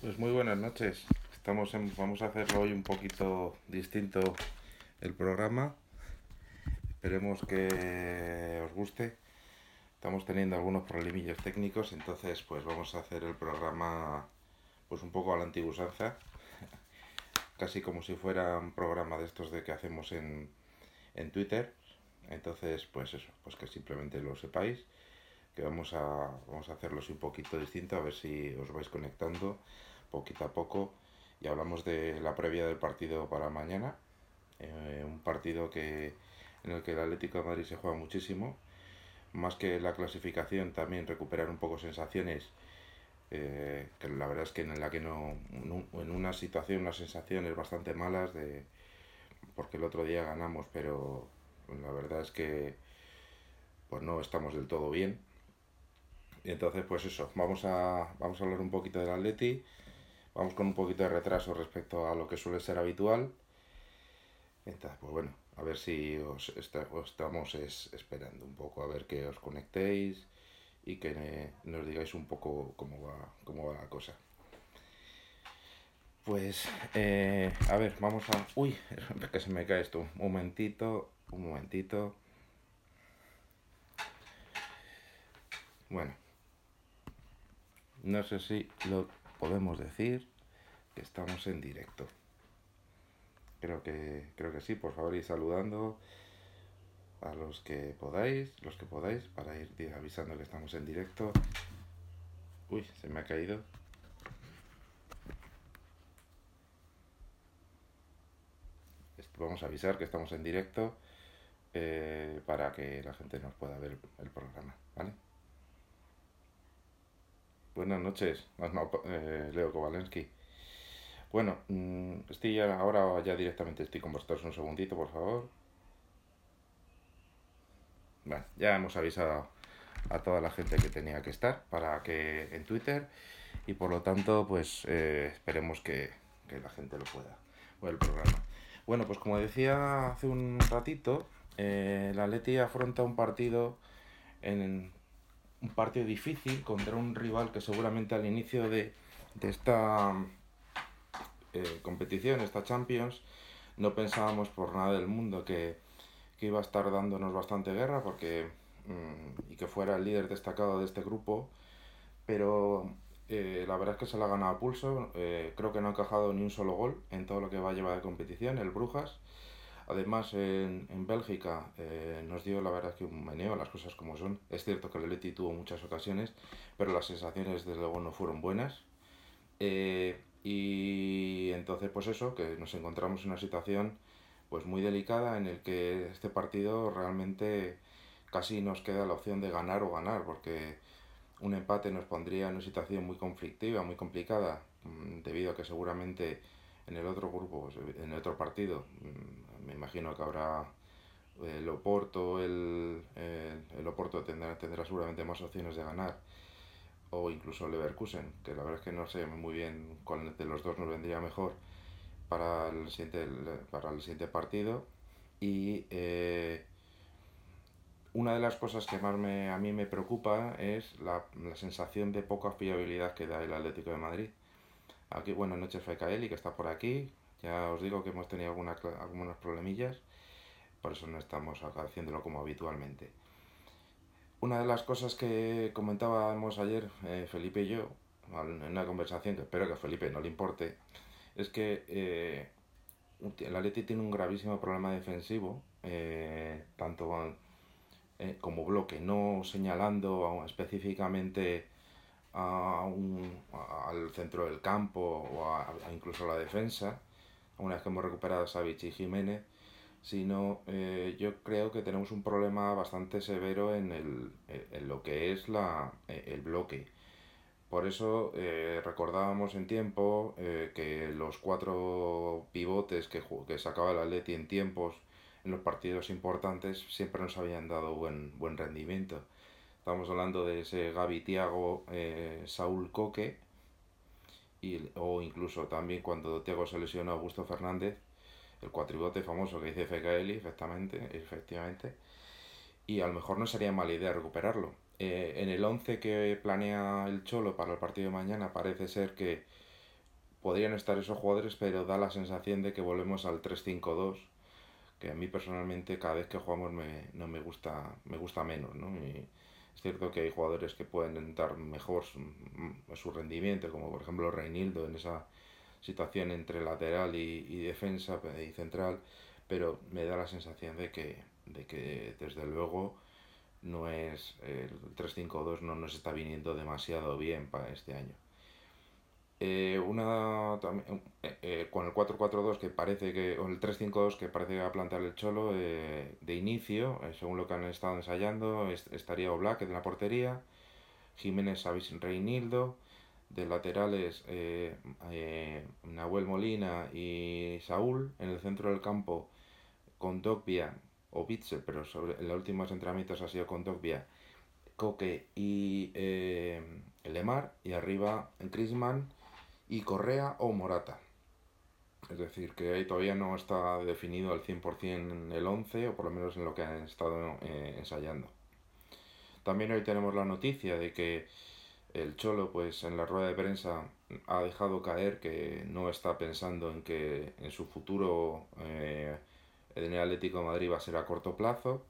Pues muy buenas noches. Estamos en- vamos a hacerlo hoy un poquito distinto el programa. Esperemos que os guste. Estamos teniendo algunos problemillas técnicos, entonces pues vamos a hacer el programa pues un poco a la antigua usanza. Casi como si fuera un programa de estos de que hacemos en, en Twitter. Entonces, pues eso, pues que simplemente lo sepáis que vamos a, vamos a hacerlo así un poquito distinto, a ver si os vais conectando poquito a poco. Y hablamos de la previa del partido para mañana, eh, un partido que, en el que el Atlético de Madrid se juega muchísimo, más que la clasificación, también recuperar un poco sensaciones, eh, que la verdad es que en la que no, en una situación, unas sensaciones bastante malas, de, porque el otro día ganamos, pero la verdad es que pues no estamos del todo bien entonces, pues eso, vamos a, vamos a hablar un poquito del Atleti. Vamos con un poquito de retraso respecto a lo que suele ser habitual. Entonces, pues bueno, a ver si os, estamos es- esperando un poco, a ver que os conectéis y que nos digáis un poco cómo va, cómo va la cosa. Pues, eh, a ver, vamos a... Uy, que se me cae esto. Un momentito, un momentito. Bueno, no sé si lo podemos decir que estamos en directo. Creo que, creo que sí, por favor, ir saludando a los que podáis, los que podáis, para ir avisando que estamos en directo. Uy, se me ha caído. Vamos a avisar que estamos en directo eh, para que la gente nos pueda ver el programa, ¿vale? Buenas noches, no, no, eh, Leo Kowalensky. Bueno, mm, estoy ahora ya directamente estoy con vosotros un segundito, por favor. Bueno, ya hemos avisado a toda la gente que tenía que estar para que en Twitter y por lo tanto, pues eh, esperemos que, que la gente lo pueda ver el programa. Bueno, pues como decía hace un ratito, eh, la Leti afronta un partido en un partido difícil contra un rival que seguramente al inicio de, de esta eh, competición, esta Champions, no pensábamos por nada del mundo que, que iba a estar dándonos bastante guerra porque mm, y que fuera el líder destacado de este grupo, pero eh, la verdad es que se la ha ganado a pulso, eh, creo que no ha encajado ni un solo gol en todo lo que va a llevar de competición, el Brujas. Además, en, en Bélgica eh, nos dio la verdad que un meneo, las cosas como son. Es cierto que el Atleti tuvo muchas ocasiones, pero las sensaciones desde luego no fueron buenas. Eh, y entonces, pues eso, que nos encontramos en una situación pues muy delicada en el que este partido realmente casi nos queda la opción de ganar o ganar, porque un empate nos pondría en una situación muy conflictiva, muy complicada, mm, debido a que seguramente en el otro grupo, pues, en el otro partido, mm, me imagino que habrá el Oporto, el, el, el Oporto tendrá, tendrá seguramente más opciones de ganar o incluso el Leverkusen, que la verdad es que no sé muy bien cuál de los dos nos vendría mejor para el siguiente, para el siguiente partido. Y eh, una de las cosas que más me, a mí me preocupa es la, la sensación de poca fiabilidad que da el Atlético de Madrid. Aquí, buenas noches, Fecaeli, que está por aquí. Ya os digo que hemos tenido alguna, cla- algunos problemillas, por eso no estamos haciéndolo como habitualmente. Una de las cosas que comentábamos ayer, eh, Felipe y yo, en una conversación que espero que a Felipe no le importe, es que eh, el Atleti tiene un gravísimo problema defensivo, eh, tanto eh, como bloque, no señalando específicamente a un- al centro del campo o incluso a la defensa, una vez que hemos recuperado a Savic y Jiménez, sino eh, yo creo que tenemos un problema bastante severo en, el, en lo que es la, eh, el bloque. Por eso eh, recordábamos en tiempo eh, que los cuatro pivotes que, que sacaba el Atleti en tiempos en los partidos importantes siempre nos habían dado buen, buen rendimiento. Estamos hablando de ese Gaby Tiago, eh, Saúl Coque, y, o incluso también cuando Tiago se lesionó a Augusto Fernández, el cuatribote famoso que dice FKL, efectivamente, efectivamente, y a lo mejor no sería mala idea recuperarlo. Eh, en el 11 que planea el Cholo para el partido de mañana parece ser que podrían estar esos jugadores, pero da la sensación de que volvemos al 3-5-2, que a mí personalmente cada vez que jugamos me, no me gusta, me gusta menos, ¿no? Y es cierto que hay jugadores que pueden dar mejor su, su rendimiento, como por ejemplo Reinildo en esa situación entre lateral y, y, defensa y central, pero me da la sensación de que, de que desde luego no es el 3-5-2 no nos está viniendo demasiado bien para este año. Eh, una eh, eh, con el 4-4-2 que parece que o el 3-5-2 que parece que va a plantear el Cholo eh, de inicio, según lo que han estado ensayando, est estaría Oblak en la portería, Jiménez Savis Reinildo, de laterales Nahuel Molina y Saúl, en el centro del campo con Dogbia o Bitzel, pero sobre en los últimos entrenamientos ha sido con Dogbia, Coque y Lemar, y arriba Grisman y Correa o Morata. Es decir, que ahí todavía no está definido al 100% el 11, o por lo menos en lo que han estado eh, ensayando. También hoy tenemos la noticia de que el Cholo, pues en la rueda de prensa, ha dejado caer que no está pensando en que en su futuro eh, en el Atlético de Madrid va a ser a corto plazo,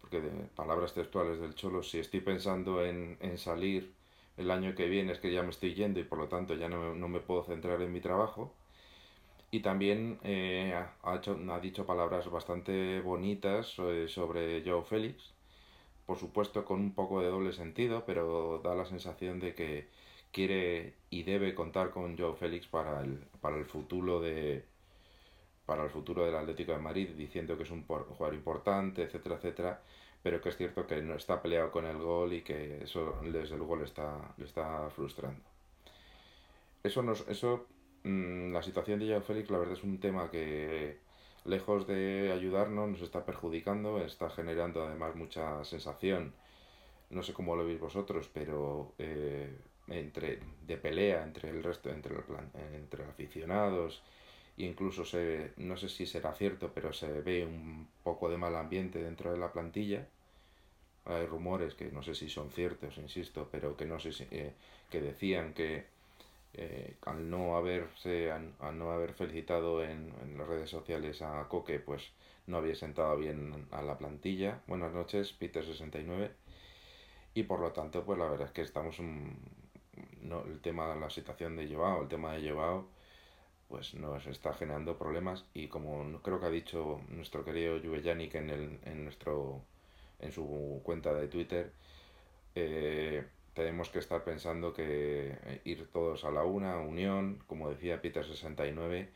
porque de palabras textuales del Cholo, si estoy pensando en, en salir el año que viene es que ya me estoy yendo y por lo tanto ya no, no me puedo centrar en mi trabajo. Y también eh, ha, hecho, ha dicho palabras bastante bonitas sobre, sobre Joe Félix, por supuesto con un poco de doble sentido, pero da la sensación de que quiere y debe contar con Joe Félix para el, para el futuro de para el futuro del Atlético de Madrid, diciendo que es un jugador importante, etcétera, etcétera, pero que es cierto que no está peleado con el gol y que eso desde luego le está, le está frustrando. Eso, nos, eso mmm, la situación de Joao Félix, la verdad es un tema que lejos de ayudarnos nos está perjudicando, está generando además mucha sensación, no sé cómo lo veis vosotros, pero eh, entre, de pelea entre el resto, entre, el plan, entre aficionados, incluso se, no sé si será cierto, pero se ve un poco de mal ambiente dentro de la plantilla. Hay rumores que no sé si son ciertos, insisto, pero que no sé si, eh, que decían que eh, al no haberse al, no haber felicitado en, las redes sociales a Coque, pues no había sentado bien a la plantilla. Buenas noches, Peter69. Y por lo tanto, pues la verdad es que estamos un, no, el tema, la situación de Joao, el tema de Joao, pues nos está generando problemas y como creo que ha dicho nuestro querido Yannick en, el, en, nuestro, en su cuenta de Twitter, eh, tenemos que estar pensando que ir todos a la una, unión, como decía Peter 69,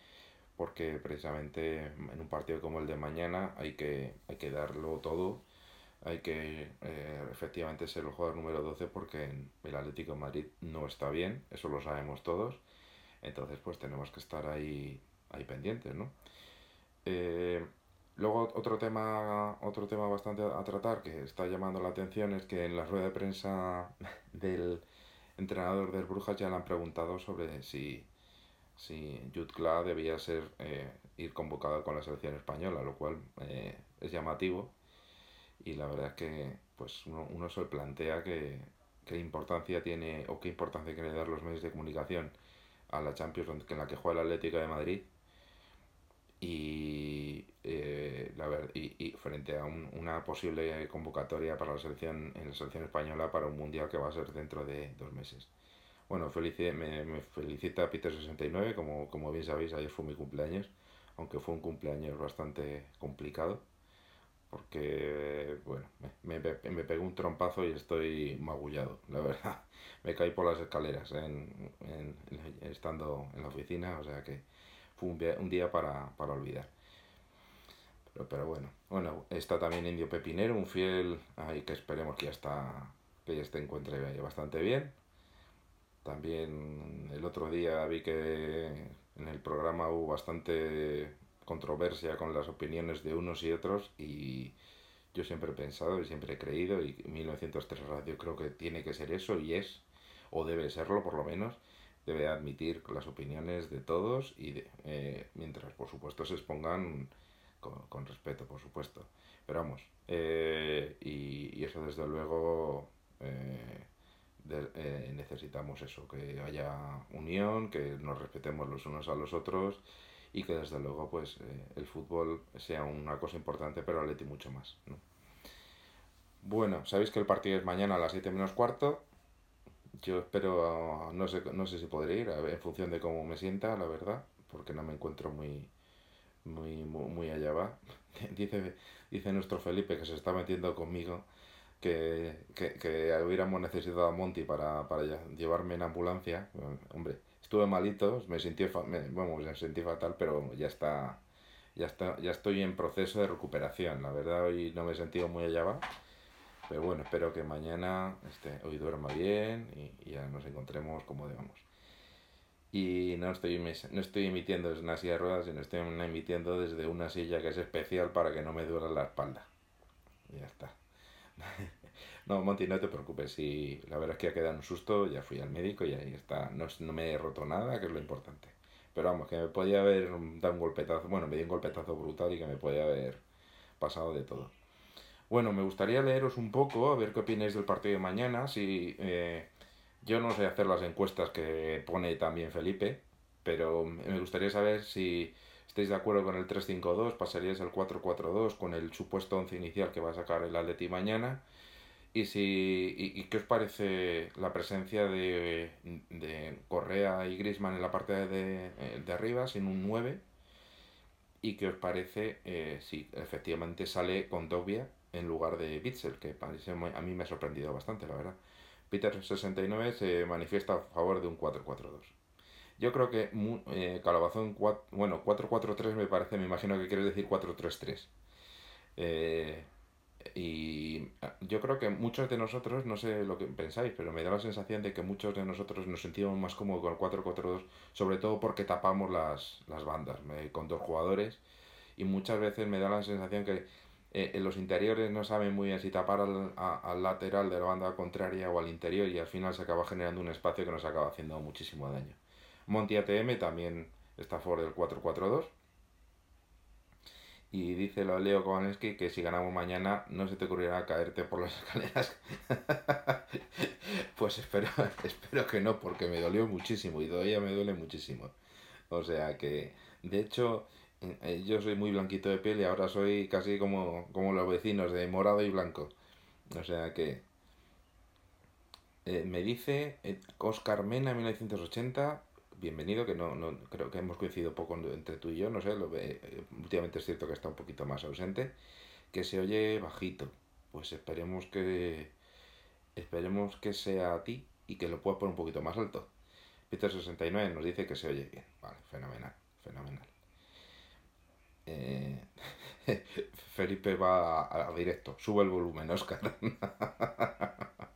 porque precisamente en un partido como el de mañana hay que, hay que darlo todo, hay que eh, efectivamente ser el jugador número 12 porque el Atlético Madrid no está bien, eso lo sabemos todos entonces, pues tenemos que estar ahí, ahí pendientes, ¿no? Eh, luego, otro tema, otro tema bastante a tratar que está llamando la atención es que en la rueda de prensa del entrenador del Brujas ya le han preguntado sobre si, si Jutkla debía ser eh, ir convocado con la selección española, lo cual eh, es llamativo y la verdad es que pues uno, uno se plantea que qué importancia tiene o qué importancia quiere dar los medios de comunicación a la Champions en la que juega el Atlético de Madrid y, eh, la ver, y, frente a un, una posible convocatoria para la selección en la selección española para un mundial que va a ser dentro de dos meses. Bueno, felici me, me felicita Peter69, como, como bien sabéis, ayer fue mi cumpleaños, aunque fue un cumpleaños bastante complicado, porque, bueno, me, me, pegó un trompazo y estoy magullado, la verdad me caí por las escaleras en, en, en, estando en la oficina, o sea que fue un, un día para, para olvidar. Pero, pero, bueno, bueno, está también Indio Pepinero, un fiel ahí que esperemos que ya está, que ya se encuentre bastante bien. También el otro día vi que en el programa hubo bastante controversia con las opiniones de unos y otros y yo siempre he pensado y siempre he creído y 1903 Radio creo que tiene que ser eso y es o debe serlo por lo menos, debe admitir las opiniones de todos y de, eh, mientras por supuesto se expongan con, con, respeto, por supuesto. Pero vamos, eh, y, eso desde luego eh, eh, necesitamos eso, que haya unión, que nos respetemos los unos a los otros y que desde luego pues eh, el fútbol sea una cosa importante, pero Atleti mucho más. ¿no? Bueno, sabéis que el partido es mañana a las 7 menos cuarto. Yo espero, no sé, no sé si podré ir, en función de cómo me sienta, la verdad, porque no me encuentro muy, muy, muy, allá va. Dice, dice nuestro Felipe que se está metiendo conmigo que, que, que hubiéramos necesitado a Monty para, para llevarme en ambulancia. Hombre, estuve malito, me sentí, me, me sentí fatal, pero ya está, ya está, ya estoy en proceso de recuperación. La verdad hoy no me he sentido muy allá va pero bueno, espero que mañana este, hoy duerma bien y, ya nos encontremos como debamos. Y no estoy, no estoy emitiendo desde una silla de ruedas, sino estoy emitiendo desde una silla que es especial para que no me duela la espalda. Ya está. no, Monty, no te preocupes. Si la verdad es que ha quedado un susto, ya fui al médico y ahí está. No, no me he roto nada, que es lo importante. Pero vamos, que me podía haber dado un golpetazo. Bueno, me dio un golpetazo brutal y que me podía haber pasado de todo. Bueno, me gustaría leeros un poco, a ver qué opináis del partido de mañana. Si eh, yo no sé hacer las encuestas que pone también Felipe, pero me gustaría saber si estáis de acuerdo con el 3-5-2, pasaríais el 4-4-2 con el supuesto once inicial que va a sacar el Atleti mañana. Y, si, y, qué os parece la presencia de, de Correa y Grisman en la parte de, de arriba, sin un 9. Y qué os parece eh, si efectivamente sale con Dobia en lugar de Bitzel, que parece a mí me ha sorprendido bastante, la verdad. Peter69 se manifiesta a favor de un 4-4-2. Yo creo que eh, Calabazón, 4, bueno, 4-4-3 me parece, me imagino que quieres decir 4-3-3. Eh, y ah, yo creo que muchos de nosotros, no sé lo que pensáis, pero me da la sensación de que muchos de nosotros nos sentimos más cómodos con el 4-4-2, sobre todo porque tapamos las, las bandas con dos jugadores. Y muchas veces me da la sensación que eh, en los interiores no saben muy bien si tapar al, al, lateral de la banda contraria o al interior y al final se acaba generando un espacio que nos acaba haciendo muchísimo daño. Monty ATM también está a favor del 4-4-2. Y dice lo Leo Kowalski que si ganamos mañana no se te ocurrirá caerte por las escaleras. pues espero, espero que no, porque me dolió muchísimo y todavía me duele muchísimo. O sea que, de hecho, eh, yo soy muy blanquito de piel y ahora soy casi como, como los vecinos, de morado y blanco. O sea que... Eh, me dice eh, Oscar Mena 1980, bienvenido, que no, no creo que hemos coincidido poco entre tú y yo, no sé, lo, últimamente es cierto que está un poquito más ausente, que se oye bajito. Pues esperemos que esperemos que sea a ti y que lo puedas poner un poquito más alto. Peter69 nos dice que se oye bien. Vale, fenomenal, fenomenal. Eh, Felipe va a, directo. Sube el volumen, Oscar.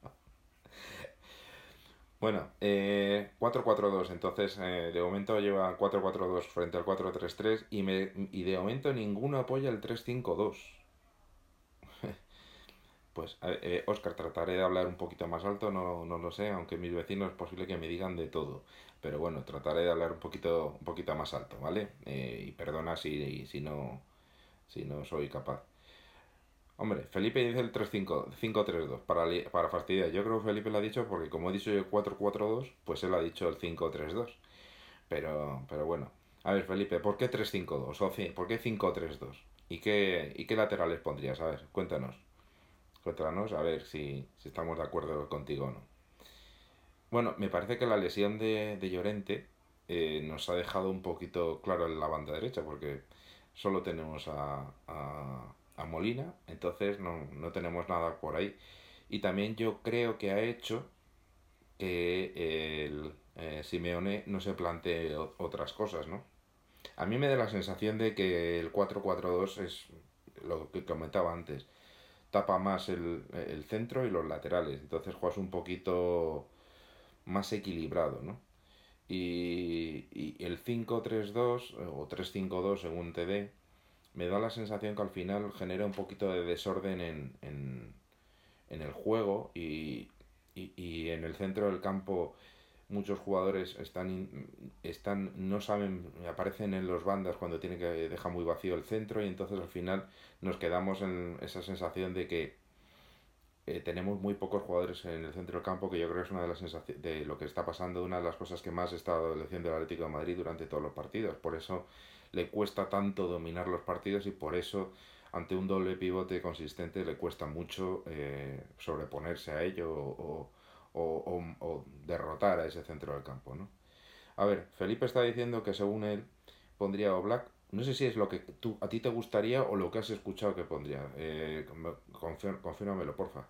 bueno, eh, 4-4-2. Entonces, eh, de momento lleva 4-4-2 frente al 4-3-3 y, y de momento ninguno apoya el 3-5-2. pues, eh, Oscar, trataré de hablar un poquito más alto, no, no lo sé, aunque mis vecinos es posible que me digan de todo. Pero bueno, trataré de hablar un poquito, un poquito más alto, ¿vale? Eh, y perdona si, si, no, si no soy capaz. Hombre, Felipe dice el 5-3-2 para, para fastidiar. Yo creo que Felipe lo ha dicho porque como he dicho yo 4-4-2, pues él ha dicho el 5-3-2. Pero, pero bueno. A ver, Felipe, ¿por qué 3-5-2? O ¿Por qué 5-3-2? ¿Y qué, ¿Y qué laterales pondrías? A ver, cuéntanos. Cuéntanos a ver si, si estamos de acuerdo contigo o no. Bueno, me parece que la lesión de, de Llorente eh, nos ha dejado un poquito claro en la banda derecha, porque solo tenemos a, a, a Molina, entonces no, no, tenemos nada por ahí. Y también yo creo que ha hecho que el eh, Simeone no se plantee otras cosas, ¿no? A mí me da la sensación de que el 4-4-2 es lo que comentaba antes. Tapa más el, el centro y los laterales. Entonces juegas un poquito más equilibrado, ¿no? Y, y el 5-3-2 o 3-5-2 según TD me da la sensación que al final genera un poquito de desorden en, en, en el juego y, y, y, en el centro del campo muchos jugadores están, están no saben, aparecen en los bandas cuando tienen que dejar muy vacío el centro y entonces al final nos quedamos en esa sensación de que eh, tenemos muy pocos jugadores en el centro del campo, que yo creo que es una de las sensaciones de lo que está pasando, una de las cosas que más está adoleciendo el Atlético de Madrid durante todos los partidos. Por eso le cuesta tanto dominar los partidos y por eso ante un doble pivote consistente le cuesta mucho eh, sobreponerse a ello o, o, derrotar a ese centro del campo. ¿no? A ver, Felipe está diciendo que según él pondría Oblak. No sé si es lo que tú, a ti te gustaría o lo que has escuchado que pondría. Eh, confírmamelo, porfa.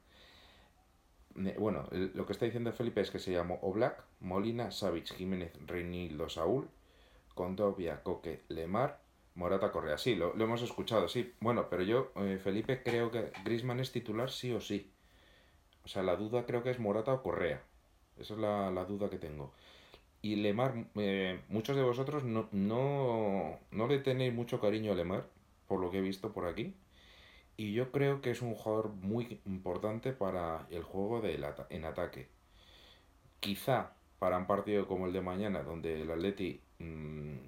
Bueno, lo que está diciendo Felipe es que se llamó Oblak, Molina, Savic, Jiménez, Reinildo, Saúl, Condovia, Coque, Lemar, Morata, Correa. Sí, lo, hemos escuchado, sí. Bueno, pero yo, eh, Felipe, creo que Grisman es titular sí o sí. O sea, la duda creo que es Morata o Correa. Esa es la, duda que tengo. Y Lemar, eh, muchos de vosotros no, no, no le tenéis mucho cariño a Lemar, por lo que he visto por aquí. Y yo creo que es un jugador muy importante para el juego de en ataque. Quizá para un partido como el de mañana, donde el Atleti mm,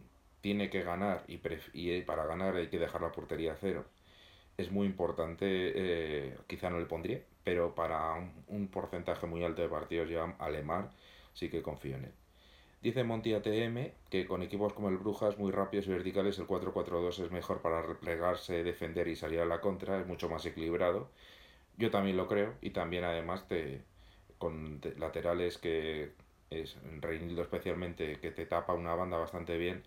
tiene que ganar y, y, para ganar hay que dejar la portería a cero, es muy importante, eh, quizá no le pondría, pero para un, porcentaje muy alto de partidos ya a Lemar sí que confío en él. Dice Monty ATM que con equipos como el Brujas muy rápidos y verticales el 4-4-2 es mejor para replegarse, defender y salir a la contra, es mucho más equilibrado. Yo también lo creo y también además te, con laterales que es Reinildo especialmente que te tapa una banda bastante bien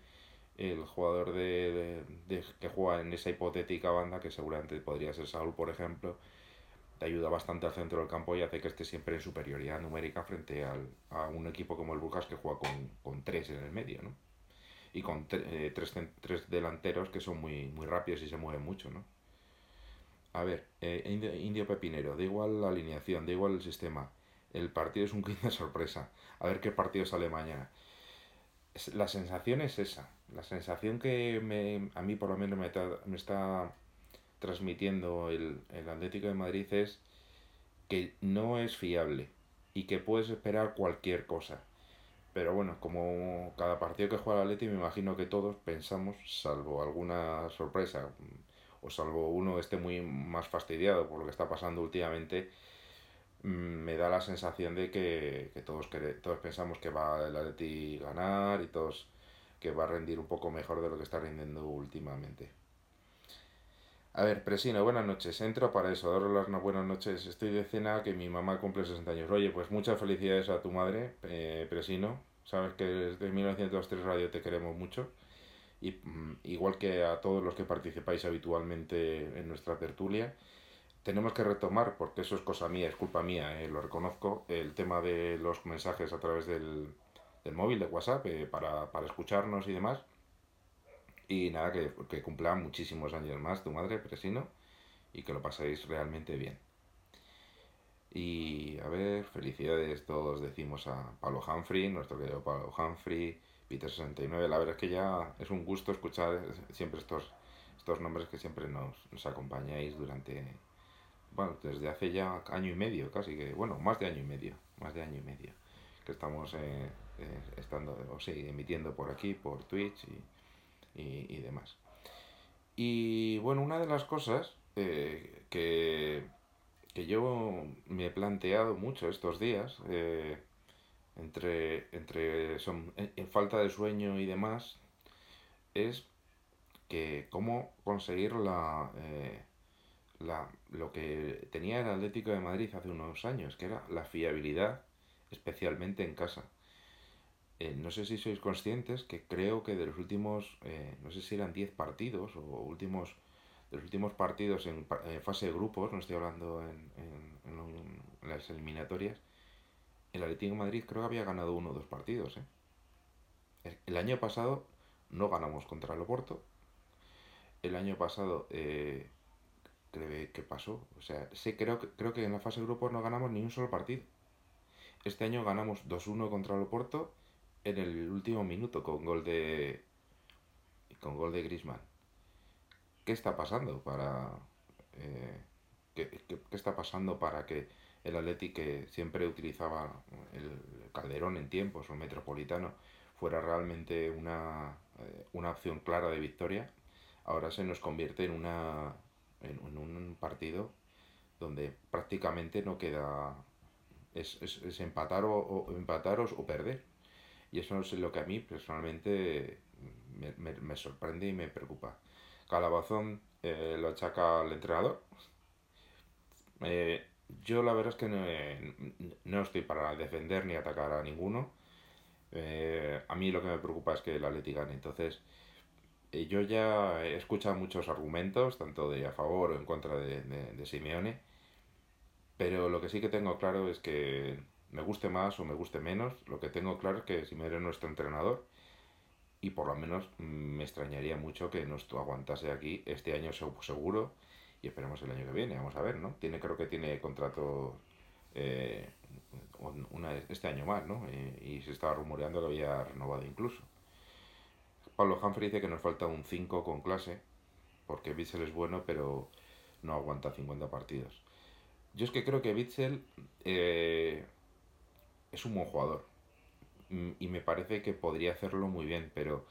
el jugador de, que juega en esa hipotética banda que seguramente podría ser Saúl por ejemplo te ayuda bastante al centro del campo y hace que esté siempre en superioridad numérica frente al, a un equipo como el Burgas que juega con, con tres en el medio, ¿no? Y con eh, tres, delanteros que son muy, muy rápidos y se mueven mucho, ¿no? A ver, eh, Indio, Pepinero, da igual la alineación, da igual el sistema. El partido es un de sorpresa. A ver qué partido sale mañana. La sensación es esa. La sensación que me, a mí por lo menos me, está transmitiendo el, el Atlético de Madrid es que no es fiable y que puedes esperar cualquier cosa. Pero bueno, como cada partido que juega el Atlético me imagino que todos pensamos, salvo alguna sorpresa, o salvo uno esté muy más fastidiado por lo que está pasando últimamente, me da la sensación de que, que todos, todos pensamos que va el Atleti ganar y todos que va a rendir un poco mejor de lo que está rindiendo últimamente. A ver, Presino, buenas noches. Entro para eso, dar las buenas noches. Estoy de cena que mi mamá cumple 60 años. Oye, pues muchas felicidades a tu madre, eh, Presino. Sabes que desde 1903 Radio te queremos mucho. Y mm, igual que a todos los que participáis habitualmente en nuestra tertulia, tenemos que retomar, porque eso es cosa mía, es culpa mía, eh, lo reconozco, el tema de los mensajes a través del, del móvil, de WhatsApp, eh, para, para escucharnos y demás y nada, que, que cumpla muchísimos años más tu madre, Presino, y que lo paséis realmente bien. Y a ver, felicidades todos decimos a Pablo Humphrey, nuestro querido Pablo Humphrey, Peter69. La verdad es que ya es un gusto escuchar siempre estos, estos nombres que siempre nos, nos acompañáis durante, bueno, desde hace ya año y medio, casi que, bueno, más de año y medio, más de año y medio, que estamos eh, eh, estando, o sí, emitiendo por aquí, por Twitch y y, demás. Y bueno, una de las cosas eh, que, que, yo me he planteado mucho estos días, entre, entre son, en falta de sueño y demás, es que cómo conseguir la, la, lo que tenía el Atlético de Madrid hace unos años, que era la fiabilidad, especialmente en casa. Eh, no sé si sois conscientes que creo que de los últimos, eh, no sé si eran 10 partidos o últimos, de los últimos partidos en, fase de grupos, no estoy hablando en, en, las eliminatorias, el Atlético de Madrid creo que había ganado uno o dos partidos. ¿eh? El año pasado no ganamos contra el Oporto. El año pasado, eh, ¿qué pasó? O sea, sí, creo, creo que en la fase de grupos no ganamos ni un solo partido. Este año ganamos 2-1 contra el Oporto en el último minuto con gol de con gol de Griezmann. ¿Qué está pasando para eh, ¿qué, está pasando para que el Atleti que siempre utilizaba el Calderón en tiempos o el Metropolitano fuera realmente una, eh, una opción clara de victoria? Ahora se nos convierte en una en, un partido donde prácticamente no queda. Es, es, empatar o, empataros o perder. Y eso es lo que a mí personalmente me, me, sorprende y me preocupa. Calabazón eh, lo achaca al entrenador. Eh, yo la verdad es que no, no, estoy para defender ni atacar a ninguno. Eh, a mí lo que me preocupa es que el Atleti gane. Entonces, yo ya he escuchado muchos argumentos, tanto de a favor o en contra de, de, Simeone, pero lo que sí que tengo claro es que me guste más o me guste menos, lo que tengo claro es que Simeone es nuestro entrenador y por lo menos me extrañaría mucho que nos aguantase aquí este año seguro y esperemos el año que viene, vamos a ver, ¿no? Tiene, creo que tiene contrato eh, una, este año más, ¿no? Y, se estaba rumoreando que había renovado incluso. Pablo Humphrey dice que nos falta un 5 con clase, porque Bitzel es bueno, pero no aguanta 50 partidos. Yo es que creo que Bitzel eh, es un buen jugador mm, y me parece que podría hacerlo muy bien, pero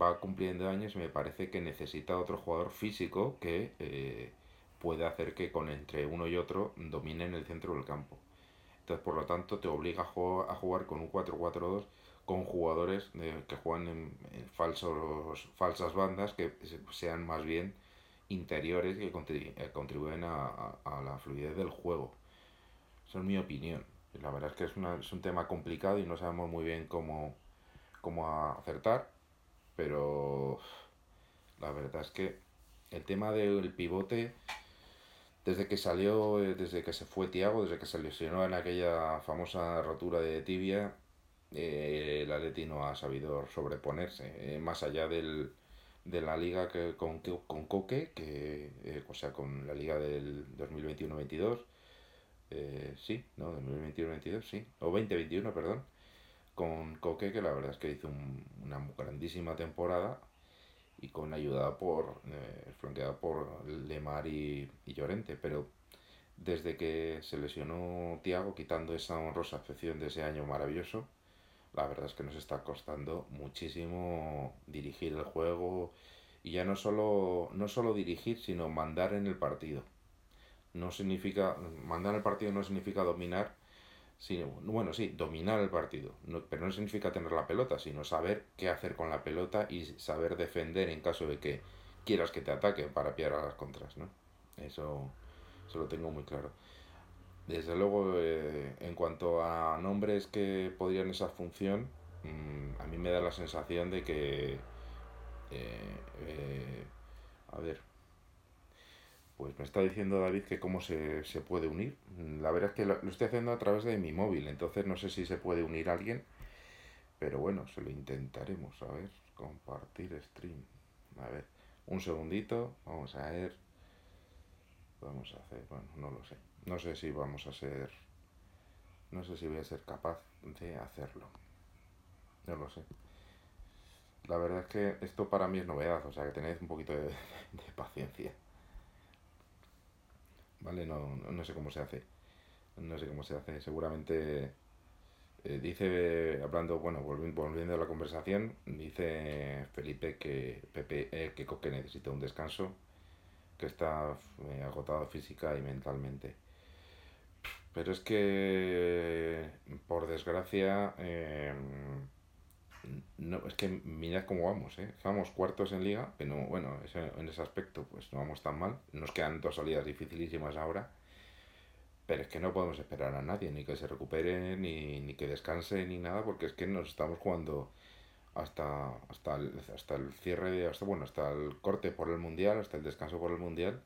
va cumpliendo años y me parece que necesita otro jugador físico que eh, pueda hacer que con entre uno y otro dominen el centro del campo. Entonces, por lo tanto, te obliga a jugar, con un 4-4-2 con jugadores que juegan en, falsos, falsas bandas que sean más bien interiores que eh, contribuyen a, la fluidez del juego. Esa es mi opinión. La verdad es que es, es un tema complicado y no sabemos muy bien cómo, cómo acertar, pero la verdad es que el tema del pivote desde que salió, eh, desde que se fue Tiago, desde que se lesionó en aquella famosa rotura de tibia, eh, el Atleti no ha sabido sobreponerse, eh, más allá del, de la liga que, con, con Coque, que, o sea, con la liga del 2021-22, sí, ¿no? 2021-22, sí, o 2021, perdón, con Coque, que la verdad es que hizo una grandísima temporada, y con ayuda por eh, flanqueada por Lemar y, y, Llorente pero desde que se lesionó Tiago quitando esa honrosa afección de ese año maravilloso la verdad es que nos está costando muchísimo dirigir el juego y ya no solo no solo dirigir sino mandar en el partido no significa mandar el partido no significa dominar Sí, bueno, sí, dominar el partido, pero no significa tener la pelota, sino saber qué hacer con la pelota y saber defender en caso de que quieras que te ataque para pillar a las contras, ¿no? Eso, eso lo tengo muy claro. Desde luego, eh, en cuanto a nombres que podrían esa función, mm, a mí me da la sensación de que, eh, eh, a ver, pues me está diciendo David que cómo se, puede unir. La verdad es que lo, estoy haciendo a través de mi móvil, entonces no sé si se puede unir alguien. Pero bueno, se lo intentaremos. A ver, compartir stream. A ver, un segundito. Vamos a ver. Vamos a hacer, bueno, no lo sé. No sé si vamos a ser... No sé si voy a ser capaz de hacerlo. No lo sé. La verdad es que esto para mí es novedad, o sea que tenéis un poquito de paciencia. ¿vale? No, no sé cómo se hace. No sé cómo se hace. Seguramente eh, dice, hablando, bueno, volviendo, a la conversación, dice Felipe que Pepe, eh, que necesita un descanso, que está eh, agotado física y mentalmente. Pero es que, por desgracia, no, es que mirad cómo vamos, ¿eh? Vamos cuartos en liga, pero bueno, en ese aspecto pues no vamos tan mal. Nos quedan dos salidas dificilísimas ahora, pero es que no podemos esperar a nadie, ni que se recupere, ni, ni que descanse, ni nada, porque es que nos estamos jugando hasta, hasta, el, hasta el cierre, hasta, bueno, hasta el corte por el Mundial, hasta el descanso por el Mundial.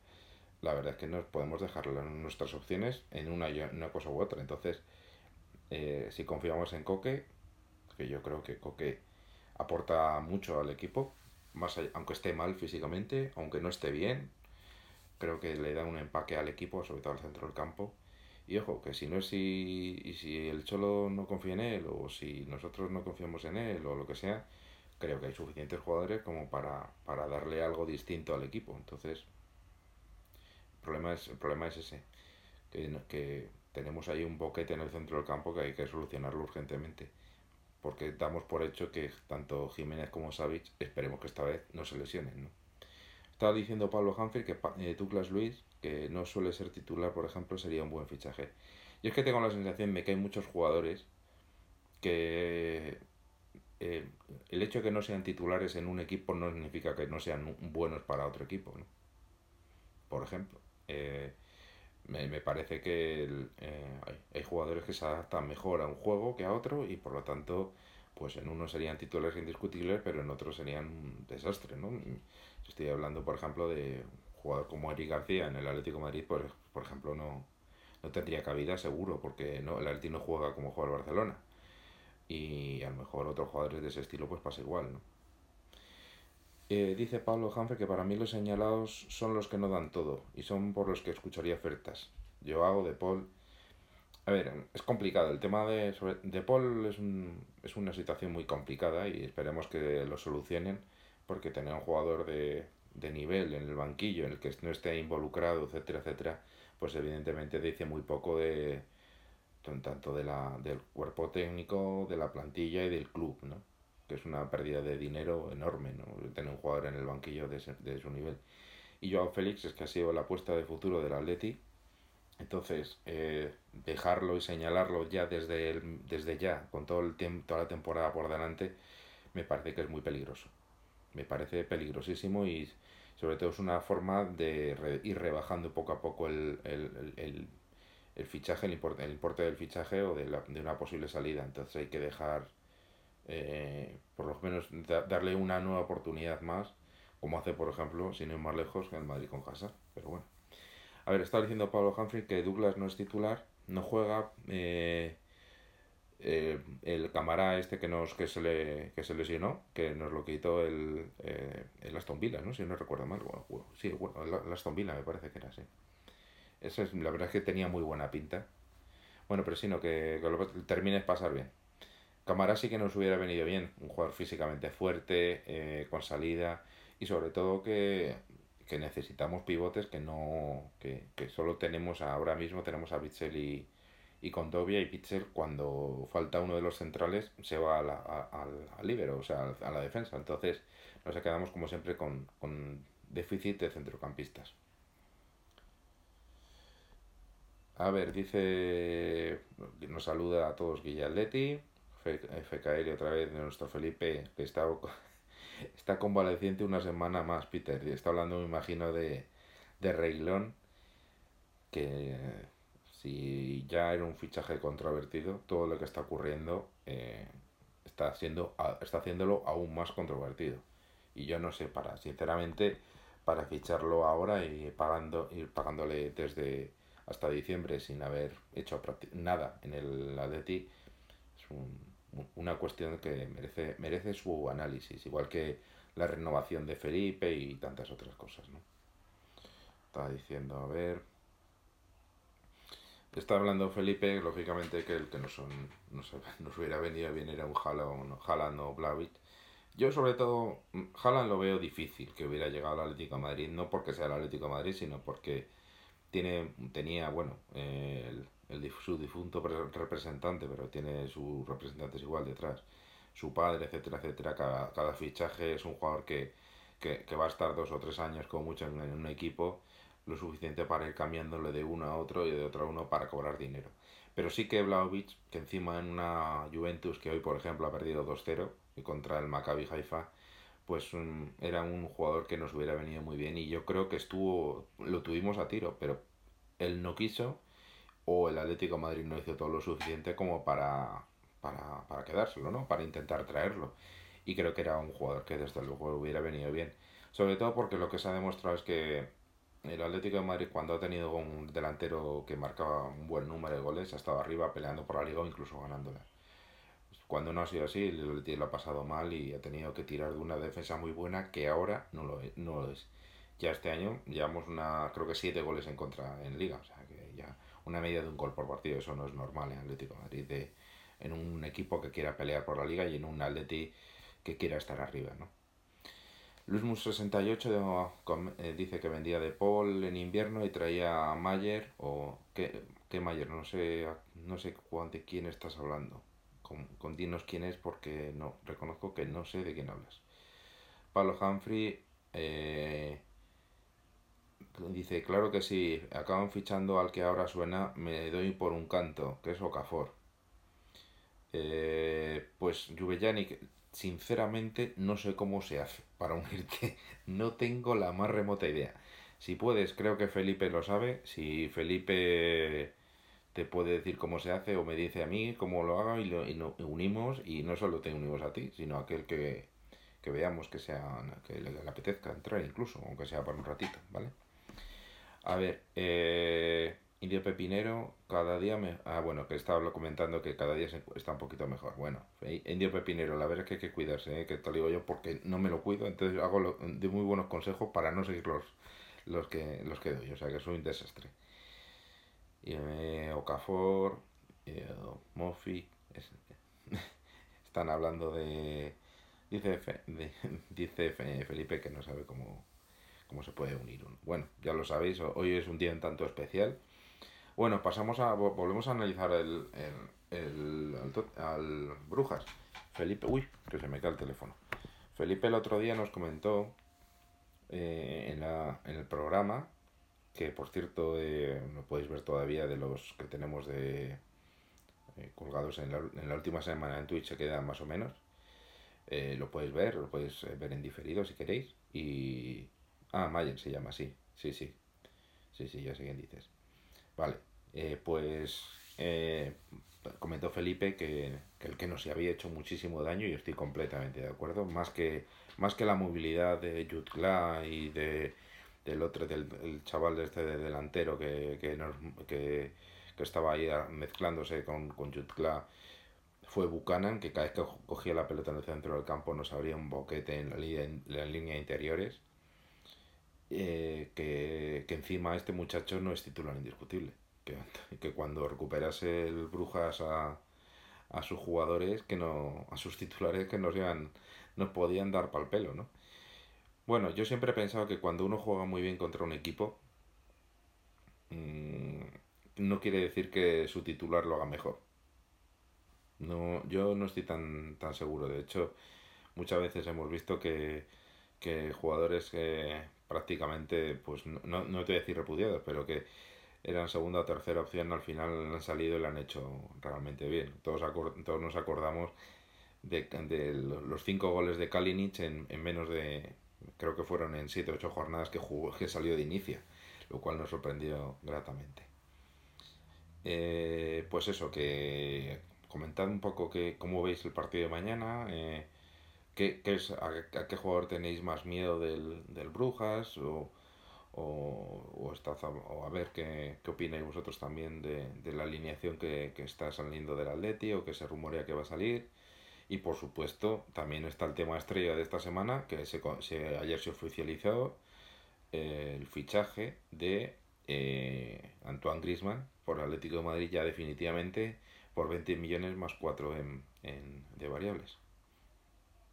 La verdad es que no podemos dejar nuestras opciones en una, una cosa u otra. Entonces, eh, si confiamos en Coque, que yo creo que Coque aporta mucho al equipo, más aunque esté mal físicamente, aunque no esté bien, creo que le da un empaque al equipo, sobre todo al centro del campo. Y ojo, que si no es si, y si el Cholo no confía en él, o si nosotros no confiamos en él, o lo que sea, creo que hay suficientes jugadores como para, para darle algo distinto al equipo. Entonces, problema es, el problema es ese, que, tenemos ahí un boquete en el centro del campo que hay que solucionarlo urgentemente porque damos por hecho que tanto Jiménez como Savic esperemos que esta vez no se lesionen. ¿no? Estaba diciendo Pablo Hanfer que eh, Douglas Luis que no suele ser titular, por ejemplo, sería un buen fichaje. Yo es que tengo la sensación de que hay muchos jugadores que eh, el hecho de que no sean titulares en un equipo no significa que no sean buenos para otro equipo, ¿no? Por ejemplo, eh, me, parece que eh, hay, jugadores que se adaptan mejor a un juego que a otro y por lo tanto, pues en uno serían titulares indiscutibles, pero en otro serían un desastre, ¿no? Estoy hablando, por ejemplo, de un jugador como Eric García en el Atlético Madrid, por, por ejemplo, no, no tendría cabida seguro, porque no, el Atlético no juega como juega el Barcelona y a lo mejor otros jugadores de ese estilo pues pasa igual, ¿no? Dice Pablo Hanfe que para mí los señalados son los que no dan todo y son por los que escucharía ofertas. Yo hago de Paul. A ver, es complicado. El tema de, de Paul es, un, es una situación muy complicada y esperemos que lo solucionen porque tener un jugador de, de nivel en el banquillo en el que no esté involucrado, etcétera, etcétera, pues evidentemente dice muy poco de, tanto de la, del cuerpo técnico, de la plantilla y del club, ¿no? Que es una pérdida de dinero enorme, ¿no? tener un jugador en el banquillo de, de su nivel. Y Joao Félix es que ha sido la apuesta de futuro del Atleti, entonces eh, dejarlo y señalarlo ya desde, el, desde ya, con todo el tiempo, toda la temporada por delante, me parece que es muy peligroso. Me parece peligrosísimo y sobre todo es una forma de ir rebajando poco a poco el, el, el el fichaje, el importe, el importe del fichaje o de, la, de una posible salida. Entonces hay que dejar, eh, por lo menos, darle una nueva oportunidad más, como hace, por ejemplo, sin ir más lejos, el Madrid con casa. Pero bueno. A ver, está diciendo Pablo Humphrey que Douglas no es titular, no juega. Eh, eh, el camará este que nos que se le que se lesionó que nos lo quitó el, el Aston Villa no si no recuerdo mal bueno, sí bueno, el Aston Villa me parece que era así eso es, la verdad es que tenía muy buena pinta. Bueno, pero sino que, que lo termines pasar bien. Camara sí que nos hubiera venido bien, un jugador físicamente fuerte, eh, con salida y sobre todo que, que necesitamos pivotes que no que, que, solo tenemos ahora mismo tenemos a Bitzel y, y Condovia y Pitzel cuando falta uno de los centrales se va a al, al libero, o sea, a la defensa. Entonces nos quedamos como siempre con, con déficit de centrocampistas. A ver, dice, nos saluda a todos Guillaletti, FKL otra vez de nuestro Felipe, que está, está convaleciente una semana más, Peter. Está hablando, me imagino, de, de Reglón, que si ya era un fichaje controvertido, todo lo que está ocurriendo eh, está, haciendo, está haciéndolo aún más controvertido. Y yo no sé, para, sinceramente, para ficharlo ahora y pagando, ir pagándole desde hasta diciembre sin haber hecho nada en el Atleti es una cuestión que merece, merece su análisis, igual que la renovación de Felipe y tantas otras cosas, ¿no? Estaba diciendo, a ver... Está hablando Felipe, lógicamente que el que nos, son, nos, nos hubiera venido bien era un Haaland, o Blavich. Yo sobre todo, Haaland lo veo difícil que hubiera llegado al Atlético de Madrid, no porque sea el Atlético de Madrid, sino porque tiene, tenía, bueno, su difunto representante, pero tiene sus representantes igual detrás, su padre, etcétera, etcétera. Cada, fichaje es un jugador que, que, va a estar dos o tres años como mucho en, un equipo, lo suficiente para ir cambiándole de uno a otro y de otro a uno para cobrar dinero. Pero sí que Vlaovic, que encima en una Juventus que hoy, por ejemplo, ha perdido 2-0 y contra el Maccabi Haifa, pues era un jugador que nos hubiera venido muy bien y yo creo que estuvo, lo tuvimos a tiro, pero él no quiso o el Atlético Madrid no hizo todo lo suficiente como para, para, para quedárselo, ¿no? Para intentar traerlo. Y creo que era un jugador que desde luego hubiera venido bien. Sobre todo porque lo que se ha demostrado es que el Atlético de Madrid cuando ha tenido un delantero que marcaba un buen número de goles ha estado arriba peleando por la liga o incluso ganándola. Cuando no ha sido así, el Atlético lo ha pasado mal y ha tenido que tirar de una defensa muy buena que ahora no lo es. No lo es. Ya este año llevamos una, creo que siete goles en contra en liga, o sea que ya una media de un gol por partido, eso no es normal en Atlético Madrid, de, en un equipo que quiera pelear por la liga y en un Atleti que quiera estar arriba, ¿no? Luismus68 eh, dice que vendía de Paul en invierno y traía a Mayer o ¿qué, qué Mayer? No sé, no sé de quién estás hablando. Con, con, quién es porque no reconozco que no sé de quién hablas. Pablo Humphrey eh, dice, claro que sí, acaban fichando al que ahora suena, me doy por un canto, que es Okafor. Eh, pues Juvellani, sinceramente no sé cómo se hace para unirte, no tengo la más remota idea. Si puedes, creo que Felipe lo sabe, si Felipe te puede decir cómo se hace o me dice a mí cómo lo haga y, lo, y nos unimos y no solo te unimos a ti, sino a aquel que, que veamos que sea que le, apetezca entrar incluso, aunque sea por un ratito, ¿vale? A ver, eh, Indio Pepinero, cada día me... Ah, bueno, que estaba comentando que cada día está un poquito mejor. Bueno, Indio Pepinero, la verdad es que hay que cuidarse, ¿eh? que te lo digo yo porque no me lo cuido, entonces hago de muy buenos consejos para no seguir los, los, que, los que doy, o sea que soy un desastre. Eh, Okafor, eh, están hablando de Dice, dice Felipe que no sabe cómo, cómo se puede unir uno. Bueno, ya lo sabéis, hoy es un día un tanto especial. Bueno, pasamos a, volvemos a analizar el, el, al Brujas. Felipe, uy, que se me cae el teléfono. Felipe el otro día nos comentó eh, en, la, en el programa, que por cierto eh, no podéis ver todavía de los que tenemos de eh, colgados en la, en la última semana en Twitch, se quedan más o menos eh, lo puedes ver, lo eh, ver en diferido si queréis. Y. Ah, Mayen se llama, sí. Sí, sí. Sí, sí, ya sé quién dices. Vale, eh, pues. comentó Felipe que, el que nos había hecho muchísimo daño y estoy completamente de acuerdo. Más que, más que la movilidad de Jutgla y de, del otro, del el chaval de este delantero que, que, que, que estaba ahí mezclándose con, con fue Buchanan, que cada vez que cogía la pelota en el centro del campo nos abría un boquete en la la línea interiores. Eh, que, que, encima este muchacho no es titular indiscutible. Que, que cuando recuperase el Brujas a, a, sus jugadores, que no, a sus titulares que nos, llevan, nos podían dar pal pelo, ¿no? Bueno, yo siempre he pensado que cuando uno juega muy bien contra un equipo, mmm, no quiere decir que su titular lo haga mejor no, yo no estoy tan, tan seguro. De hecho, muchas veces hemos visto que, que jugadores que prácticamente, pues no, no, te voy a decir repudiados, pero que eran segunda o tercera opción, al final han salido y lo han hecho realmente bien. Todos, todos nos acordamos de, los cinco goles de Kalinic en, en menos de, creo que fueron en siete o ocho jornadas que, jugó, que salió de inicio, lo cual nos sorprendió gratamente. Eh, pues eso, que comentad un poco que, cómo veis el partido de mañana, eh, qué, qué es, a, qué jugador tenéis más miedo del, del Brujas o, o, o, o a ver qué, qué, opináis vosotros también de, de la alineación que, que, está saliendo del Atleti o que se rumorea que va a salir. Y por supuesto, también está el tema estrella de esta semana, que se, se ayer se oficializó eh, el fichaje de eh, Antoine Grisman por Atlético de Madrid ya definitivamente por 20 millones más 4 en, en, de variables.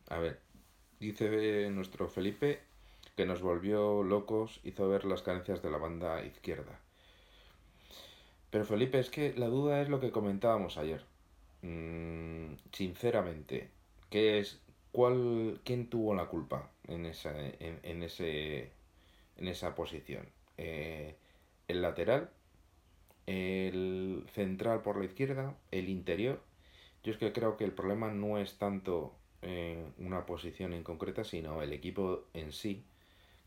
A ver, dice nuestro Felipe que nos volvió locos, hizo ver las carencias de la banda izquierda. Pero Felipe, es que la duda es lo que comentábamos ayer. Mm, sinceramente, ¿qué es, cuál, ¿quién tuvo la culpa en esa, en, en ese, en esa posición? Eh, ¿El lateral el central por la izquierda, el interior. Yo es que creo que el problema no es tanto eh, una posición en concreta, sino el equipo en sí,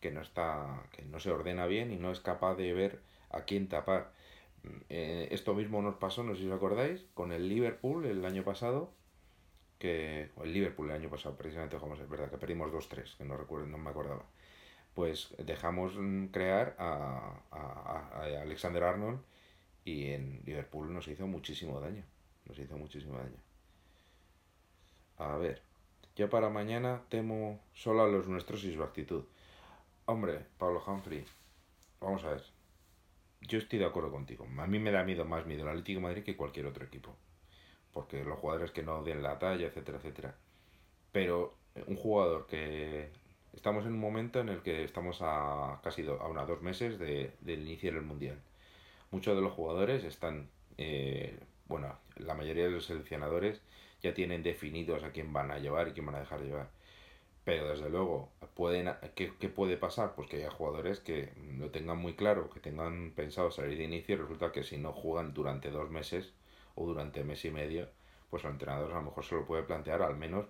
que no está, que no se ordena bien y no es capaz de ver a quién tapar. Eh, esto mismo nos pasó, no sé si os acordáis, con el Liverpool el año pasado, que el Liverpool el año pasado, precisamente, como es verdad, que perdimos 2-3, que no recuerdo, no me acordaba. Pues dejamos crear a, a, a Alexander Arnold y en Liverpool nos hizo muchísimo daño. Nos hizo muchísimo daño. A ver, yo para mañana temo solo a los nuestros y su actitud. Hombre, Pablo Humphrey, vamos a ver. Yo estoy de acuerdo contigo. A mí me da miedo más miedo el Atlético Madrid que cualquier otro equipo. Porque los jugadores que no den la talla, etcétera, etcétera. Pero un jugador que estamos en un momento en el que estamos a casi a unos dos meses de, del inicio del Mundial muchos de los jugadores están, eh, bueno, la mayoría de los seleccionadores ya tienen definidos a quién van a llevar y quién van a dejar llevar. Pero desde luego, pueden, ¿qué, puede pasar? Pues que haya jugadores que lo tengan muy claro, que tengan pensado salir de inicio y resulta que si no juegan durante dos meses o durante mes y medio, pues el entrenador a lo mejor se lo puede plantear al menos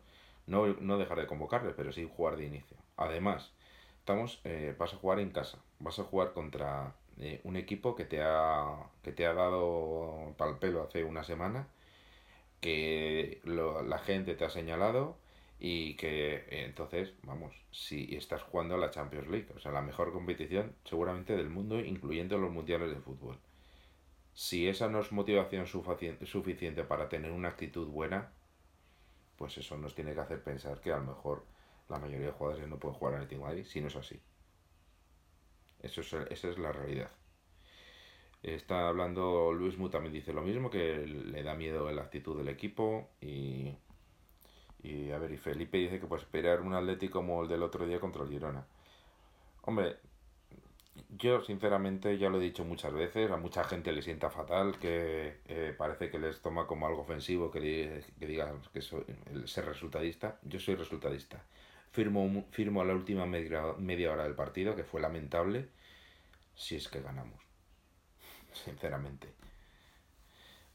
no, no dejar de convocarle, pero sí jugar de inicio. Además, estamos, eh, vas a jugar en casa, vas a jugar contra eh, un equipo que te ha, que te ha dado pal pelo hace una semana, que la gente te ha señalado y que entonces, vamos, si estás jugando a la Champions League, o sea, la mejor competición seguramente del mundo, incluyendo los mundiales de fútbol. Si esa no es motivación suficiente para tener una actitud buena, pues eso nos tiene que hacer pensar que a lo mejor la mayoría de jugadores no pueden jugar en el Team Madrid si no es así. Eso es, esa es la realidad. Está hablando Luis Mu también dice lo mismo, que le da miedo la actitud del equipo y y a ver, y Felipe dice que puede esperar un Atlético como el del otro día contra el Girona. Hombre, yo sinceramente ya lo he dicho muchas veces, a mucha gente le sienta fatal, que eh, parece que les toma como algo ofensivo que, que digan que soy, ser resultadista. Yo soy resultadista. Firmo, firmo la última media, media hora del partido, que fue lamentable, si es que ganamos. Sinceramente.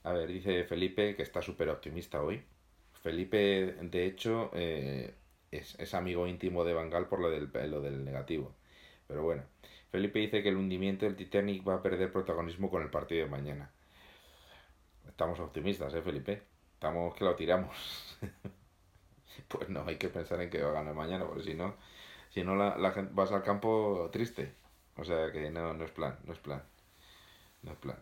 A ver, dice Felipe que está súper optimista hoy. Felipe, de hecho, eh, es, amigo íntimo de Bangal por lo del, lo del negativo. Pero bueno, Felipe dice que el hundimiento del Titanic va a perder protagonismo con el partido de mañana. Estamos optimistas, ¿eh, Felipe? Estamos que lo tiramos. pues no, hay que pensar en que va a ganar mañana, porque si no, si no la, la gente vas al campo triste. O sea que no, no es plan, no es plan. No es plan.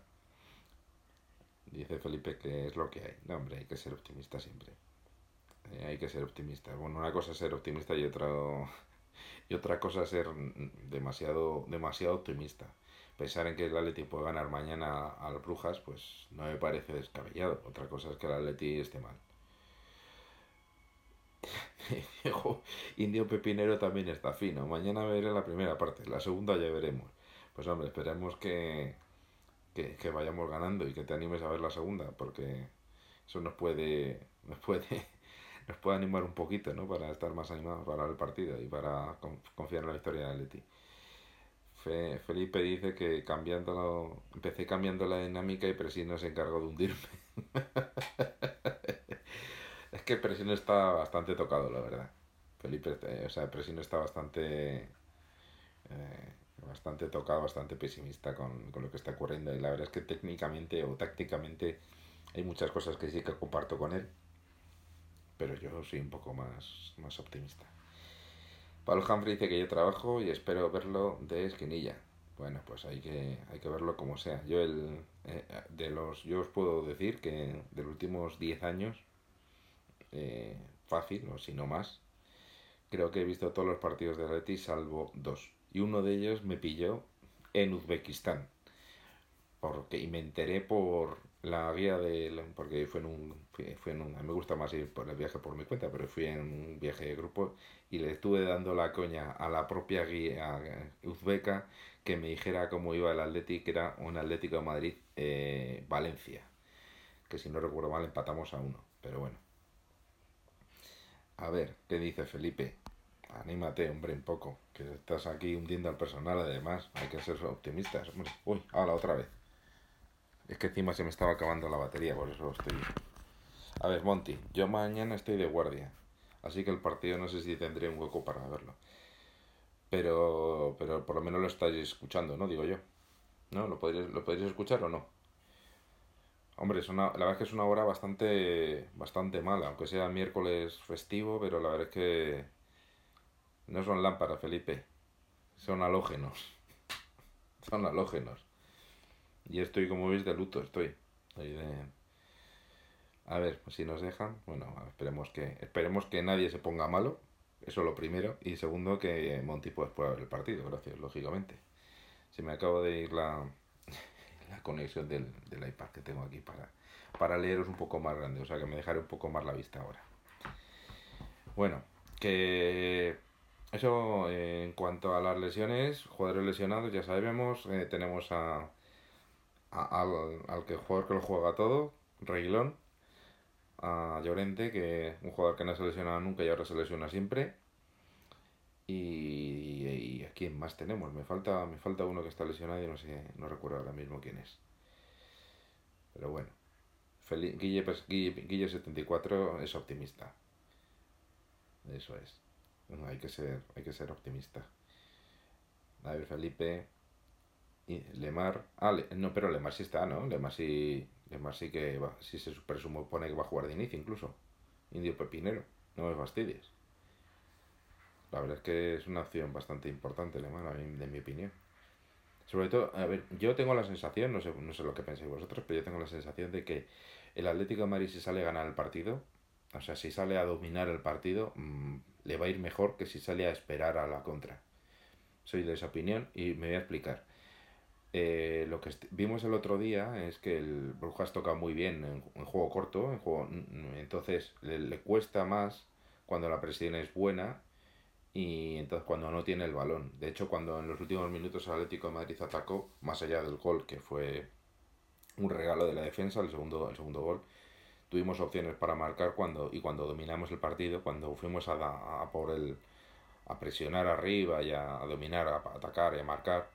Dice Felipe que es lo que hay. No, hombre, hay que ser optimista siempre. Eh, hay que ser optimista. Bueno, una cosa es ser optimista y otra, y otra cosa es ser demasiado, demasiado optimista. Pensar en que el Atleti puede ganar mañana al Brujas, pues no me parece descabellado. Otra cosa es que el Atleti esté mal. Indio Pepinero también está fino. Mañana veré la primera parte, la segunda ya veremos. Pues hombre, esperemos que, que, que vayamos ganando y que te animes a ver la segunda, porque eso nos puede, nos puede nos puede animar un poquito, ¿no? Para estar más animados para el partido y para confiar en la victoria de Atleti. Felipe dice que cambiando empecé cambiando la dinámica y Presino se encargó de hundirme. es que Presino está bastante tocado, la verdad. Felipe, o sea, Presino está bastante eh, bastante tocado, bastante pesimista con, con, lo que está ocurriendo. Y la verdad es que técnicamente o tácticamente hay muchas cosas que sí que comparto con él pero yo soy un poco más, más optimista. Pablo Humphrey dice que yo trabajo y espero verlo de esquinilla. Bueno, pues hay que, hay que verlo como sea. Yo el, eh, de los, yo os puedo decir que de los últimos 10 años, eh, fácil, o si no más, creo que he visto todos los partidos de Reti salvo dos. Y uno de ellos me pilló en Uzbekistán. Porque, y me enteré por, la guía de porque fue en un fue en un a mí me gusta más ir por el viaje por mi cuenta pero fui en un viaje de grupo y le estuve dando la coña a la propia guía uzbeca que me dijera cómo iba el Atlético que era un Atlético de Madrid eh, Valencia que si no recuerdo mal empatamos a uno pero bueno a ver qué dice Felipe anímate hombre un poco que estás aquí hundiendo al personal además hay que ser optimistas uy ahora otra vez es que encima se me estaba acabando la batería, por eso estoy... A ver, Monty, yo mañana estoy de guardia. Así que el partido no sé si tendré un hueco para verlo. Pero, pero por lo menos lo estáis escuchando, ¿no? Digo yo. ¿No? ¿Lo podéis, ¿lo podéis escuchar o no? Hombre, es una, la verdad es que es una hora bastante, bastante mala, aunque sea miércoles festivo, pero la verdad es que no son lámparas, Felipe. Son halógenos. Son halógenos. Y estoy, como veis, de luto, estoy. A ver, si nos dejan, bueno, esperemos que, esperemos que nadie se ponga malo, eso lo primero, y segundo, que Monty pues, pueda ver el partido, gracias, lógicamente. Se me acaba de ir la, la conexión del, del iPad que tengo aquí para, para leeros un poco más grande, o sea que me dejaré un poco más la vista ahora. Bueno, que eso en cuanto a las lesiones, jugadores lesionados, ya sabemos, eh, tenemos a al, al que jugador que lo juega todo, Reguilón, a Llorente, que un jugador que no se lesionado nunca y ahora se lesiona siempre. Y, y, a quién más tenemos. Me falta, me falta uno que está lesionado y no sé, no recuerdo ahora mismo quién es. Pero bueno. Guille, pues, Guille, 74 es optimista. Eso es. Hay que ser, hay que ser optimista. A ver, Felipe. Y Lemar. Ah, no, pero Lemar sí está, ¿no? Lemar sí, Lemar sí que va, sí se presupone que va a jugar de inicio incluso. Indio Pepinero. No me fastidies. La verdad es que es una opción bastante importante, Lemar, a mí, de mi opinión. Sobre todo, a ver, yo tengo la sensación, no sé, no sé lo que penséis vosotros, pero yo tengo la sensación de que el Atlético de Madrid si sale a ganar el partido, o sea, si sale a dominar el partido, mm, le va a ir mejor que si sale a esperar a la contra. Soy de esa opinión y me voy a explicar. Eh, lo que vimos el otro día es que el Brujas toca muy bien en, juego corto, juego, entonces le, le, cuesta más cuando la presión es buena y entonces cuando no tiene el balón. De hecho, cuando en los últimos minutos el Atlético de Madrid atacó, más allá del gol, que fue un regalo de la defensa, el segundo, el segundo gol, tuvimos opciones para marcar cuando y cuando dominamos el partido, cuando fuimos a, a por el a presionar arriba y a, dominar, a, atacar y a marcar,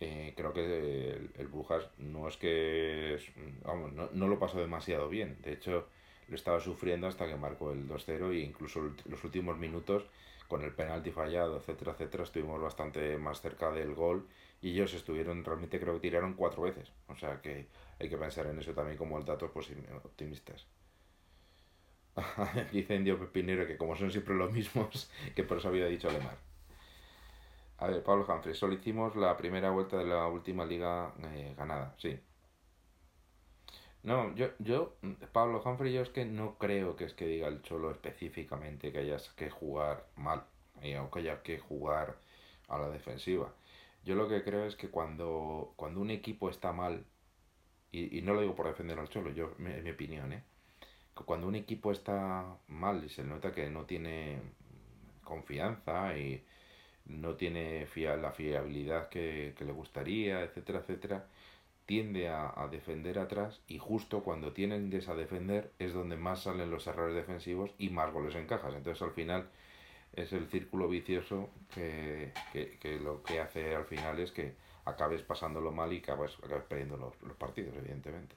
eh, creo que el, el, Brujas no es que vamos, no, no, lo pasó demasiado bien. De hecho, lo estaba sufriendo hasta que marcó el 2-0 e incluso los últimos minutos con el penalti fallado, etcétera, etcétera, estuvimos bastante más cerca del gol y ellos estuvieron, realmente creo que tiraron cuatro veces. O sea que hay que pensar en eso también como el datos pues, optimistas. Dice Indio Pepinero que como son siempre los mismos, que por eso había dicho Alemar. A ver, Pablo Humphrey, solo hicimos la primera vuelta de la última liga eh, ganada, sí. No, yo, yo, Pablo Humphrey, yo es que no creo que es que diga el Cholo específicamente que hayas que jugar mal, o que haya que jugar a la defensiva. Yo lo que creo es que cuando, cuando un equipo está mal, y, y no lo digo por defender al Cholo, yo, mi, mi opinión, ¿eh? cuando un equipo está mal y se nota que no tiene confianza y no tiene la fiabilidad que, que le gustaría, etcétera, etcétera, tiende a, a, defender atrás y justo cuando tienen a defender es donde más salen los errores defensivos y más goles encajas. Entonces al final es el círculo vicioso que, que, que lo que hace al final es que acabes pasándolo mal y acabes, acabes perdiendo los, los partidos, evidentemente.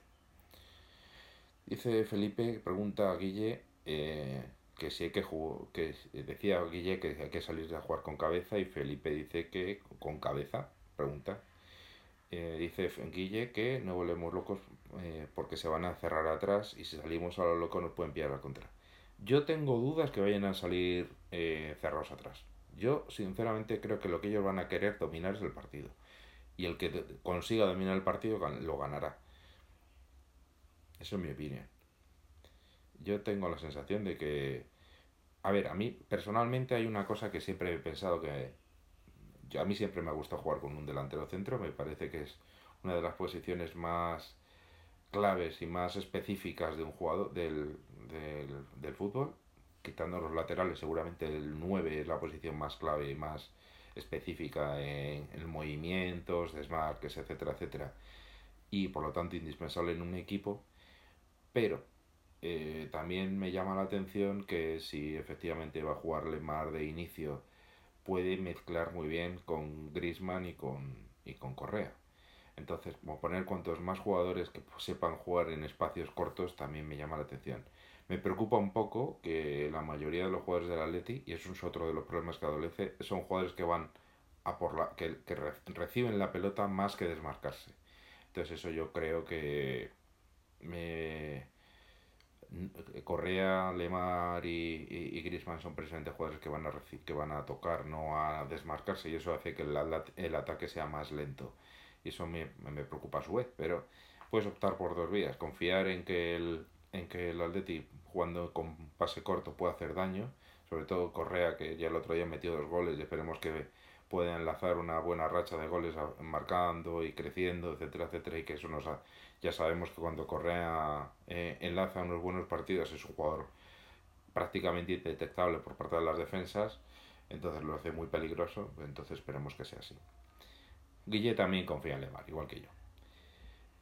Dice Felipe, pregunta a Guille eh, que hay que jugar, que decía Guille que hay que salir a jugar con cabeza y Felipe dice que con cabeza, pregunta. Eh, dice Guille que no volvemos locos eh, porque se van a cerrar atrás y si salimos a lo loco nos pueden pillar la contra. Yo tengo dudas que vayan a salir eh, cerrados atrás. Yo sinceramente creo que lo que ellos van a querer dominar es el partido. Y el que consiga dominar el partido lo ganará. Eso es mi opinión. Yo tengo la sensación de que... A ver, a mí personalmente hay una cosa que siempre he pensado que... Yo, a mí siempre me gusta jugar con un delantero centro, me parece que es una de las posiciones más claves y más específicas de un jugador del, del, del fútbol, quitando los laterales, seguramente el 9 es la posición más clave y más específica en, en movimientos, desmarques, etcétera, etcétera, y por lo tanto indispensable en un equipo. Pero eh, también me llama la atención que si efectivamente va a jugar Lemar de inicio, puede mezclar muy bien con Grisman y con, y con Correa. Entonces, como poner cuantos más jugadores que sepan jugar en espacios cortos también me llama la atención. Me preocupa un poco que la mayoría de los jugadores del Atleti, y eso es otro de los problemas que adolece, son jugadores que van a por la que, que reciben la pelota más que desmarcarse. Entonces eso yo creo que me... Correa, Lemar y, y, y, son precisamente jugadores que van a que van a tocar, no a desmarcarse, y eso hace que el, el ataque sea más lento. Y eso me, me preocupa a su vez, pero puedes optar por dos vías, confiar en que el, en que el Atleti jugando con pase corto puede hacer daño, sobre todo Correa que ya el otro día metió dos goles y esperemos que pueda enlazar una buena racha de goles marcando y creciendo, etcétera, etcétera, y que eso nos ha, ya sabemos que cuando Correa eh, enlaza unos buenos partidos es un jugador prácticamente indetectable por parte de las defensas, entonces lo hace muy peligroso, entonces esperemos que sea así. Guille también confía en Lemar, igual que yo.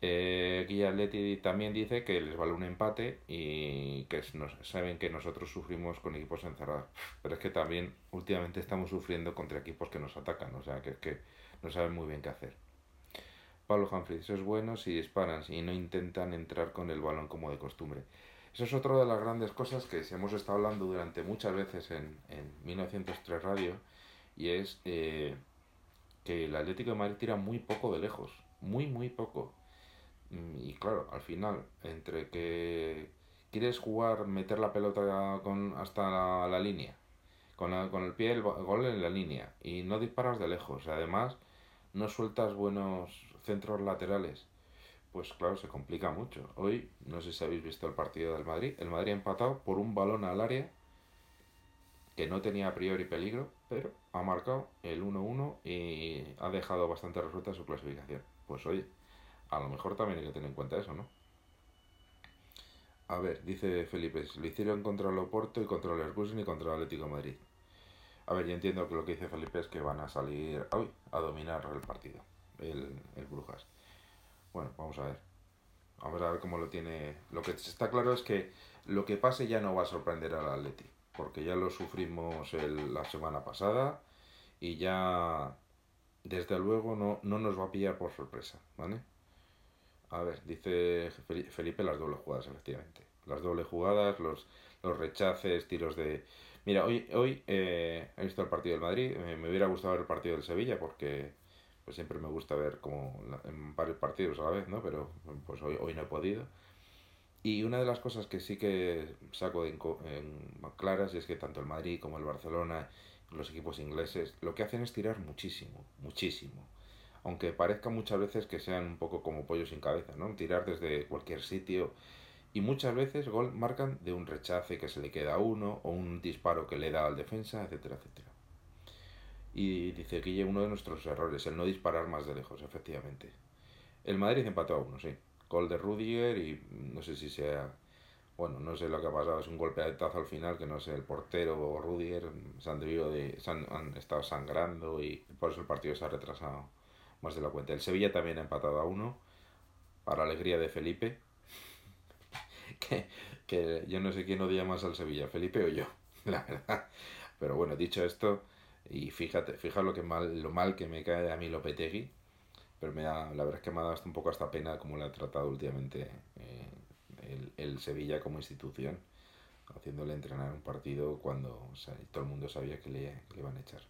Eh, aquí Atleti también dice que les vale un empate y que nos, saben que nosotros sufrimos con equipos encerrados. Pero es que también últimamente estamos sufriendo contra equipos que nos atacan, o sea que que no saben muy bien qué hacer. Pablo Humphries, es bueno si disparan y no intentan entrar con el balón como de costumbre. Eso es otra de las grandes cosas que hemos estado hablando durante muchas veces en, en 1903 Radio y es eh, que el Atlético de Madrid tira muy poco de lejos, muy, muy poco. Mm, y claro, al final, entre que quieres jugar, meter la pelota con, hasta la, línea, con, con el pie el gol en la línea, y no disparas de lejos, además no sueltas buenos centros laterales, pues claro, se complica mucho. Hoy, no sé si habéis visto el partido del Madrid, el Madrid ha empatado por un balón al área que no tenía a priori peligro, pero ha marcado el 1-1 y ha dejado bastante resuelta su clasificación. Pues oye, a lo mejor también hay que tener en cuenta eso, ¿no? A ver, dice Felipe, lo hicieron contra el Oporto y contra el Leverkusen y contra el Atlético Madrid. A ver, yo entiendo que lo que dice Felipe es que van a salir hoy a dominar el partido, el, el Brujas. Bueno, vamos a ver. Vamos a ver cómo lo tiene. Lo que está claro es que lo que pase ya no va a sorprender al Atleti, porque ya lo sufrimos el, la semana pasada y ya desde luego no, no nos va a pillar por sorpresa, ¿vale? A ver, dice Felipe las dobles jugadas, efectivamente. Las dobles jugadas, los, los rechaces, tiros de... Mira, hoy, hoy eh, he visto el partido del Madrid, me hubiera gustado ver el partido del Sevilla porque pues siempre me gusta ver como en varios partidos a la vez, ¿no? Pero pues hoy, hoy no he podido. Y una de las cosas que sí que saco en, en claras es que tanto el Madrid como el Barcelona, los equipos ingleses, lo que hacen es tirar muchísimo, muchísimo aunque parezca muchas veces que sean un poco como pollos sin cabeza, ¿no? Tirar desde cualquier sitio. Y muchas veces gol marcan de un rechace que se le queda a uno, o un disparo que le da al defensa, etcétera, etcétera. Y dice que uno de nuestros errores, el no disparar más de lejos, efectivamente. El Madrid empató a uno, sí. Gol de Rudiger y no sé si sea bueno, no sé lo que ha pasado, es un golpe de tazo al final que no sé, el portero o Rudiger se han, de, se han, han, estado sangrando y por eso el partido se ha retrasado más de la cuenta. El Sevilla también ha empatado a uno, para alegría de Felipe, que, que yo no sé quién odia más al Sevilla, Felipe o yo, la verdad. Pero bueno, dicho esto, y fíjate, fíjate lo, que mal, lo mal que me cae a mí Lopetegui, pero me da, la verdad es que me ha dado hasta un poco hasta pena como le ha tratado últimamente eh, el, el, Sevilla como institución, haciéndole entrenar un partido cuando todo el mundo sabía que le, le iban a echar.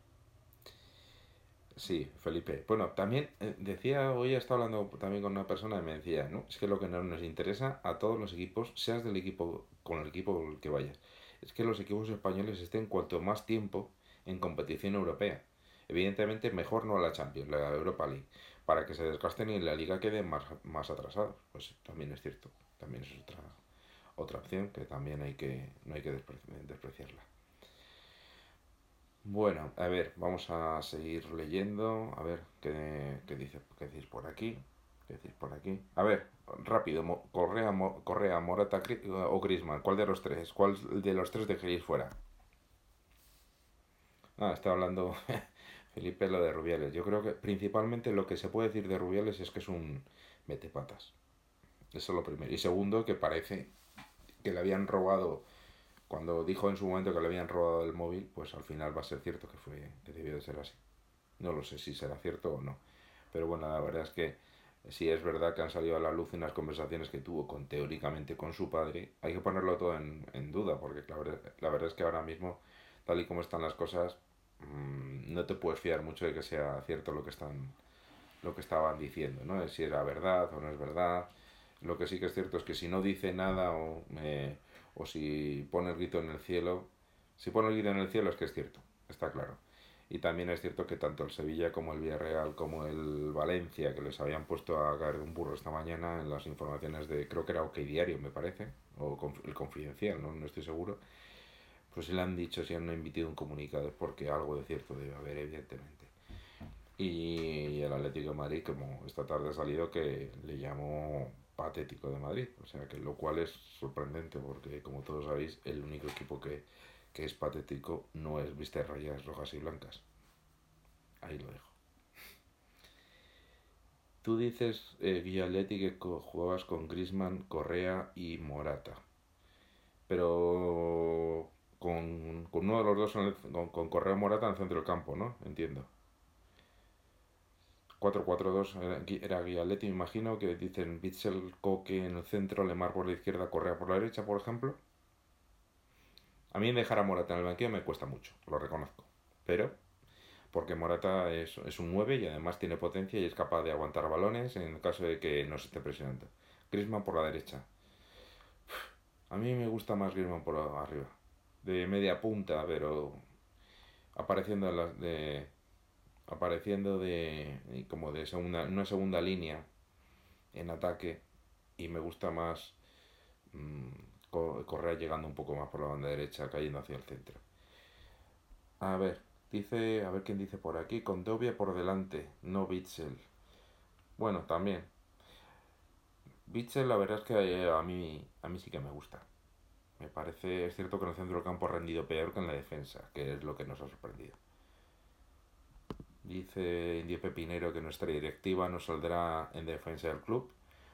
Sí, Felipe. Bueno, también eh, decía, hoy he estado hablando también con una persona y me decía, ¿no? Es que lo que no nos interesa a todos los equipos, seas del equipo, con el equipo que vayas, es que los equipos españoles estén cuanto más tiempo en competición europea. Evidentemente, mejor no a la Champions, la Europa League, para que se desgasten y la liga quede más, más atrasados. Pues también es cierto, también es otra, otra opción que también hay que, no hay que despreciarla. Bueno, a ver, vamos a seguir leyendo. A ver, ¿qué, qué dice, qué decís por aquí? ¿Qué decís por aquí? A ver, rápido. Correa, Correa Morata o Grisman. ¿Cuál de los tres? ¿Cuál de los tres dejaréis fuera? Ah, está hablando Felipe lo de Rubiales. Yo creo que principalmente lo que se puede decir de Rubiales es que es un metepatas. Eso es lo primero. Y segundo, que parece que le habían robado cuando dijo en su momento que le habían robado el móvil, pues al final va a ser cierto que fue que debió de ser así. No lo sé si será cierto o no. Pero bueno, la verdad es que si es verdad que han salido a la luz unas conversaciones que tuvo con teóricamente con su padre, hay que ponerlo todo en, duda, porque la verdad, es que ahora mismo, tal y como están las cosas, mmm, no te puedes fiar mucho de que sea cierto lo que están lo que estaban diciendo, ¿no? Si era verdad o no es verdad. Lo que sí que es cierto es que si no dice nada o me o si pone el grito en el cielo. Si pone el grito en el cielo es que es cierto, está claro. Y también es cierto que tanto el Sevilla como el Villarreal como el Valencia, que les habían puesto a caer un burro esta mañana en las informaciones de, creo que era OK Diario, me parece, o el Confidencial, no, no estoy seguro, pues se le han dicho, si han emitido un comunicado, porque algo de cierto debe haber, evidentemente. Y el Atlético de Madrid, como esta tarde ha salido, que le llamó patético de Madrid. O sea, que lo cual es sorprendente porque, como todos sabéis, el único equipo que, que es patético no es viste rayas rojas y blancas. Ahí lo dejo. Tú dices, eh, Guialetti, que jugabas con Grisman, Correa y Morata. Pero con, uno de los dos, con, con Correa Morata en el centro del campo, ¿no? Entiendo. 4-4-2 era Guialetti, me imagino, que dicen Bitzel, Coque en el centro, Lemar por la izquierda, Correa por la derecha, por ejemplo. A mí dejar a Morata en el banquillo me cuesta mucho, lo reconozco. Pero, porque Morata es, es un 9 y además tiene potencia y es capaz de aguantar balones en el caso de que no se esté presionando. Griezmann por la derecha. A mí me gusta más Griezmann por arriba. De media punta, pero apareciendo de, apareciendo de como de segunda, una segunda línea en ataque y me gusta más mmm, Correa llegando un poco más por la banda derecha, cayendo hacia el centro. A ver, dice, a ver quién dice por aquí, con Dobia por delante, no Bitzel. Bueno, también. Bitzel la verdad es que eh, a mí, a mí sí que me gusta. Me parece, es cierto que en el centro del campo ha rendido peor que en la defensa, que es lo que nos ha sorprendido. Dice Indio Pepinero que nuestra directiva no saldrá en defensa del club.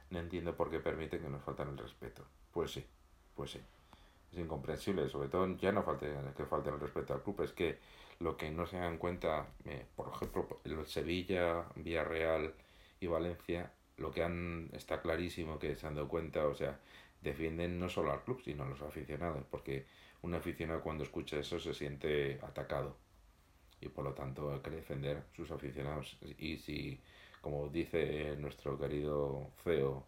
No entiendo por qué permite que nos falten el respeto. Pues sí, pues sí. Es incomprensible, sobre todo ya no falte, que falte el respeto al club, es que lo que no se dan cuenta, eh, por ejemplo, el Sevilla, Villarreal y Valencia, lo que han, está clarísimo que se han dado cuenta, o sea, defienden no solo al club, sino a los aficionados, porque un aficionado cuando escucha eso se siente atacado y por lo tanto hay que defender sus aficionados. Y si, como dice nuestro querido CEO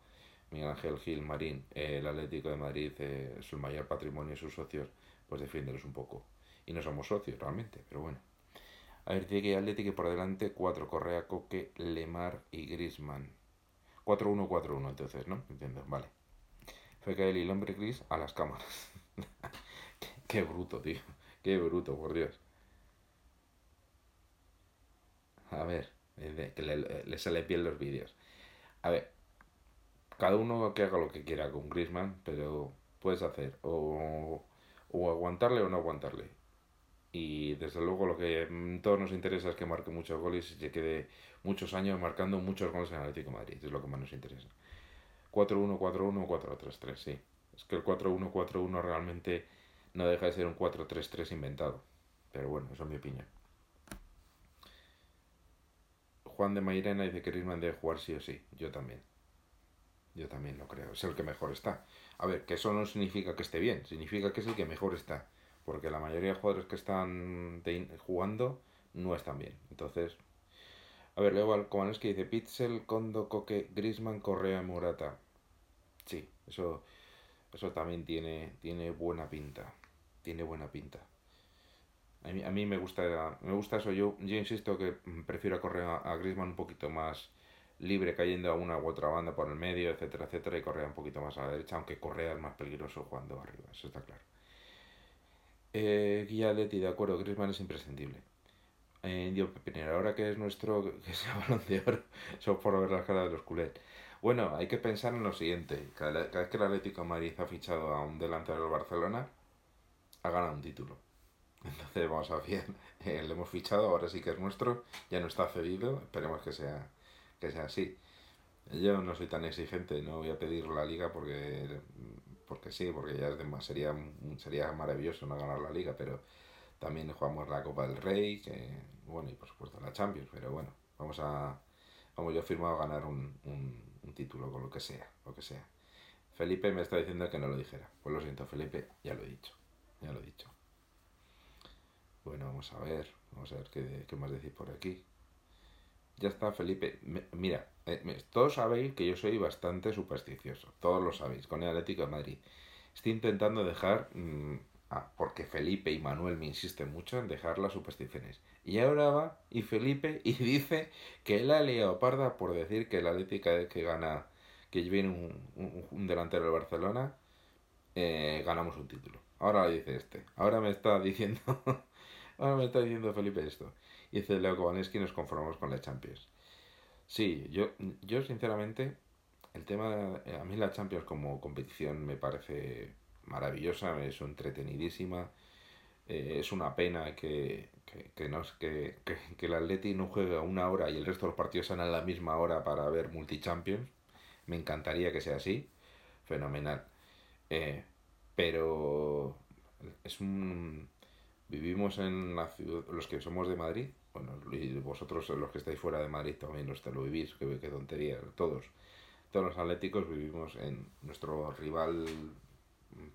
Miguel Ángel Gil Marín, el Atlético de Madrid es el mayor patrimonio de sus socios, pues defiéndelos un poco. Y no somos socios realmente, pero bueno. A ver, tiene que Atlético por delante, 4 Correa, Coque, Lemar y Grisman. 4-1-4-1 entonces, ¿no? Entiendo, vale. FKL y el hombre gris a las cámaras. qué, qué bruto, tío. Qué bruto, por Dios. A ver, que le, le sale bien los vídeos. A ver, cada uno que haga lo que quiera con Grisman, pero puedes hacer o, o aguantarle o no aguantarle. Y desde luego lo que a todos nos interesa es que marque muchos goles y se quede muchos años marcando muchos goles en Atlético de Madrid. Es lo que más nos interesa. 4-1, 4-1, 4-3-3, sí. Es que el 4-1-4-1 realmente no deja de ser un 4-3-3 inventado. Pero bueno, eso es mi opinión. Juan de Mairena dice que Griezmann debe jugar sí o sí. Yo también. Yo también lo creo. Es el que mejor está. A ver, que eso no significa que esté bien. Significa que es el que mejor está. Porque la mayoría de jugadores que están jugando no están bien. Entonces, a ver, luego que dice Pitzel, Kondo, Coque, Grisman, Correa, Murata. Sí, eso, eso también tiene, tiene buena pinta. Tiene buena pinta. A mí, a mí me gusta me gusta eso. Yo, yo insisto que prefiero correr a, a Griezmann un poquito más libre cayendo a una u otra banda por el medio, etcétera, etcétera, y Correa un poquito más a la derecha, aunque Correa es más peligroso jugando arriba, eso está claro. Eh, Guía Leti, de acuerdo, Griezmann es imprescindible. Eh, ahora que es nuestro, que sea balón de oro, solo por ver las caras de los culés. Bueno, hay que pensar en lo siguiente, cada, cada vez que el Atlético de Madrid ha fichado a un delantero del Barcelona, ha ganado un título. Entonces vamos a ver, eh, le hemos fichado, ahora sí que es nuestro, ya no está cedido, esperemos que sea, que sea así. Yo no soy tan exigente, no voy a pedir la liga porque, porque sí, porque ya es sería, sería maravilloso no ganar la liga, pero también jugamos la Copa del Rey, bueno, y por supuesto la Champions, pero bueno, vamos a, vamos, yo he firmado ganar un, un, título con lo que sea, lo que sea. Felipe me está diciendo que no lo dijera. Pues lo siento, Felipe, ya lo he dicho, ya lo he dicho. Bueno, vamos a ver, vamos a ver qué, qué más decir por aquí. Ya está, Felipe. mira, eh, todos sabéis que yo soy bastante supersticioso, todos lo sabéis, con el Atlético de Madrid. Estoy intentando dejar, mm, ah, porque Felipe y Manuel me insisten mucho en dejar las supersticiones. Y ahora va y Felipe y dice que él ha liado parda por decir que el Atlético que gana, que viene un, un, delantero de Barcelona, eh, ganamos un título. Ahora dice este. Ahora me está diciendo Ahora me está diciendo Felipe esto. Y dice Leo Kovaneski, nos conformamos con la Champions. Sí, yo, yo sinceramente, el tema, a mí la Champions como competición me parece maravillosa, es entretenidísima. eh, es una pena que, que, que, no, que, que, el Atleti no juegue una hora y el resto de los partidos sean a la misma hora para ver multichampions. Me encantaría que sea así. Fenomenal. Eh, pero es un... Vivimos en la ciudad, los que somos de Madrid, bueno, y vosotros los que estáis fuera de Madrid también los te lo vivís, que, que tontería, todos. Todos los atléticos vivimos en nuestro rival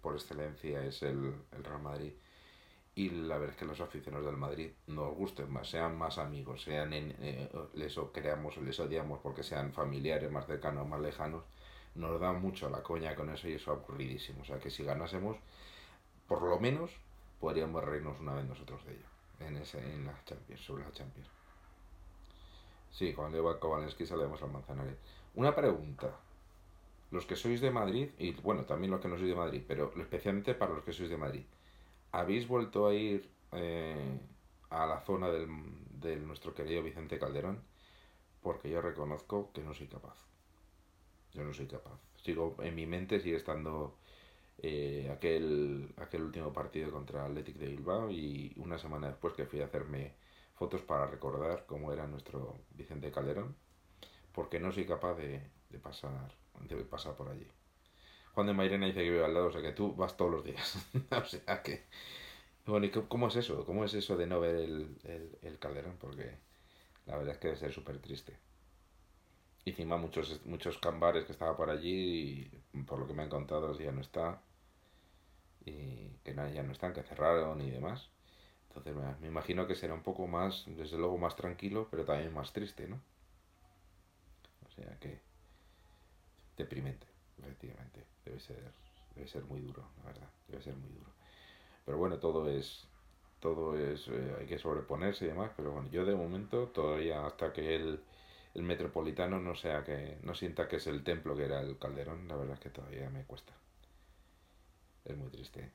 por excelencia es el, el Real Madrid y la verdad es que los aficionados del Madrid nos gusten más, sean más amigos, sean en, eh, les creamos o les odiamos porque sean familiares más cercanos, más lejanos, nos da mucho la coña con eso y eso es aburridísimo. O sea que si ganásemos, por lo menos podríamos reírnos una vez nosotros de ello, en, ese, en la Champions, sobre la Champions. Sí, cuando iba a Kowalski salíamos al Manzanares. Una pregunta. Los que sois de Madrid, y bueno, también los que no sois de Madrid, pero especialmente para los que sois de Madrid, ¿habéis vuelto a ir eh, a la zona del, de nuestro querido Vicente Calderón? Porque yo reconozco que no soy capaz. Yo no soy capaz. Sigo, en mi mente sigue estando eh, aquel, aquel último partido contra Athletic de Bilbao y una semana después que fui a hacerme fotos para recordar cómo era nuestro Vicente Calderón, porque no soy capaz de, de pasar, de pasar por allí. Juan de Mairena dice que vive al lado, o sea que tú vas todos los días. o sea que. Bueno, ¿y cómo es eso? ¿Cómo es eso de no ver el, el, Calderón? Porque la verdad es que debe ser súper triste. Y encima muchos, muchos cambares que estaba por allí, y por lo que me han contado, ya no está. Y que no, ya no están, que cerraron y demás. Entonces me imagino que será un poco más, desde luego más tranquilo, pero también más triste, ¿no? O sea que deprimente, efectivamente. Debe ser, debe ser muy duro, la verdad. Debe ser muy duro. Pero bueno, todo es, todo es, eh, hay que sobreponerse y demás. Pero bueno, yo de momento todavía hasta que el, el metropolitano no sea que, no sienta que es el templo que era el Calderón, la verdad es que todavía me cuesta. Es muy triste.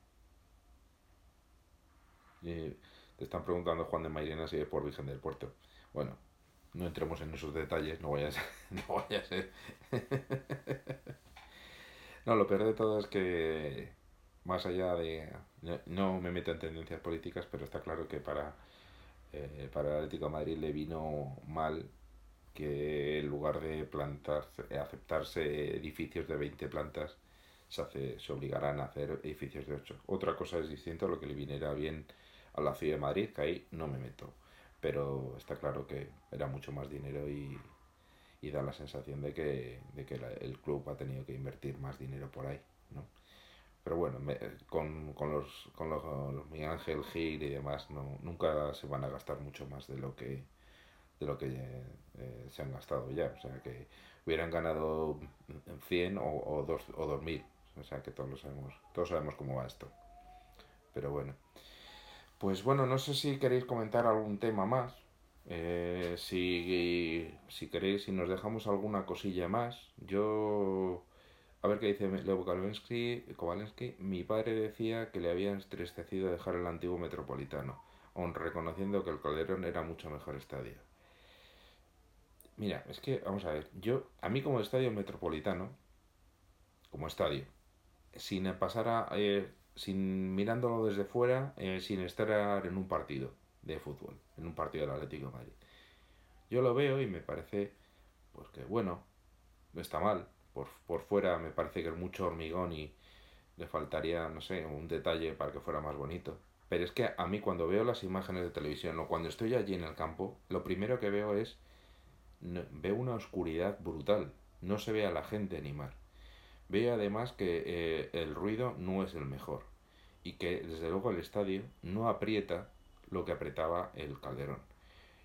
Y te están preguntando Juan de Mairena si es por Virgen del Puerto. Bueno, no entremos en esos detalles, no vaya a ser. No vaya a ser. no, lo peor de todo es que, más allá de. No me meto en tendencias políticas, pero está claro que para, eh, para el Atlético de Madrid le vino mal que en lugar de plantar, aceptarse edificios de 20 plantas, se, hace, se obligarán a hacer edificios de 8. Otra cosa es distinta a lo que le viniera bien a la ciudad de Madrid, que ahí no me meto. Pero está claro que era mucho más dinero y, y da la sensación de que, de que la, el club ha tenido que invertir más dinero por ahí, ¿no? Pero bueno, me, con, con, los, con los, los Miguel Ángel Gil y demás, no, nunca se van a gastar mucho más de lo que de lo que eh, se han gastado ya. O sea, que hubieran ganado 100 o, o, dos, o 2000. O sea, que todos lo sabemos, todos sabemos cómo va esto. Pero bueno. Pues bueno, no sé si queréis comentar algún tema más. Eh, si, si queréis, si nos dejamos alguna cosilla más. Yo... A ver qué dice Leo Kowalski. Mi padre decía que le había entristecido dejar el antiguo metropolitano, aun reconociendo que el Calderón era mucho mejor estadio. Mira, es que, vamos a ver, yo, a mí como estadio metropolitano, como estadio, sin pasar a, eh, sin mirándolo desde fuera, eh, sin estar en un partido de fútbol, en un partido del Atlético Madrid. Yo lo veo y me parece, pues que bueno, no está mal. Por, por fuera me parece que es mucho hormigón y le faltaría, no sé, un detalle para que fuera más bonito. Pero es que a mí cuando veo las imágenes de televisión o cuando estoy allí en el campo, lo primero que veo es veo una oscuridad brutal. No se ve a la gente animar. Veo además que eh, el ruido no es el mejor y que desde luego el estadio no aprieta lo que apretaba el Calderón.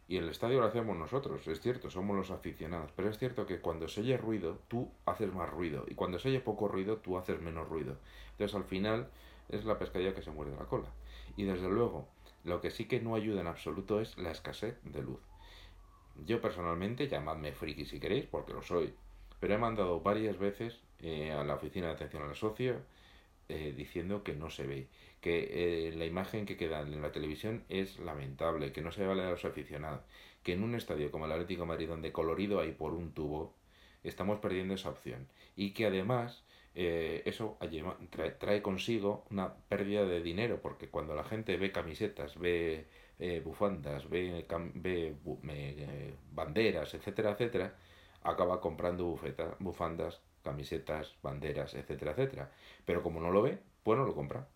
Y el estadio lo hacemos nosotros, es cierto, somos los aficionados, pero es cierto que cuando se oye ruido, tú haces más ruido, y cuando se oye poco ruido, tú haces menos ruido. Entonces al final es la pescadilla que se muerde la cola. Y desde luego, lo que sí que no ayuda en absoluto es la escasez de luz. Yo personalmente, llamadme friki si queréis, porque lo soy, pero he mandado varias veces eh, a la oficina de atención al socio eh, diciendo que no se ve, que eh, la imagen que queda en la televisión es lamentable, que no se ve a los aficionados, que en un estadio como el Atlético Madrid, donde colorido hay por un tubo, estamos perdiendo esa opción. Y que además eh, eso trae, consigo una pérdida de dinero, porque cuando la gente ve camisetas, ve eh, bufandas, ve, ve eh, banderas, etcétera, etcétera, acaba comprando bufeta, bufandas, camisetas, banderas, etcétera, etcétera. Pero como no lo ve, pues no lo compra.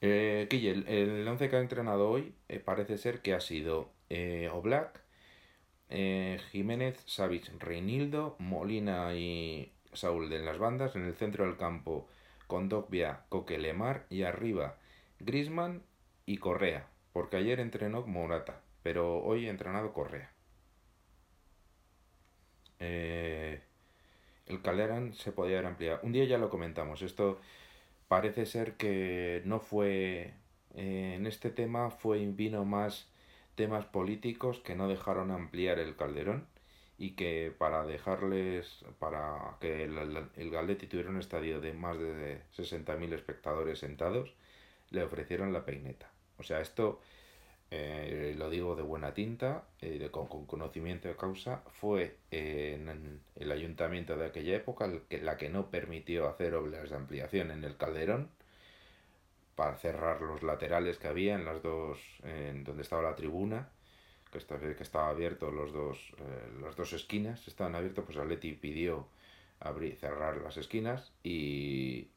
Eh, el, el once que ha entrenado hoy parece ser que ha sido Oblak, Jiménez, Savic, Reinildo, Molina y Saúl en las bandas, en el centro del campo con Dogbia, Coquelemar y arriba Grisman y Correa, porque ayer entrenó Morata, pero hoy ha entrenado Correa. Eh, el Calderón se podía haber ampliado. Un día ya lo comentamos, esto parece ser que no fue, eh, en este tema fue, vino más temas políticos que no dejaron ampliar el Calderón y que para dejarles, para que el, el, tuviera un estadio de más de 60.000 espectadores sentados, le ofrecieron la peineta. O sea, esto eh, lo digo de buena tinta, eh, con, conocimiento de causa, fue en, el ayuntamiento de aquella época la que no permitió hacer obras de ampliación en el Calderón para cerrar los laterales que había en las dos, en donde estaba la tribuna que, estaba, que estaba abierto los dos, eh, las dos esquinas, estaban abiertos, pues Atleti pidió abrir, cerrar las esquinas y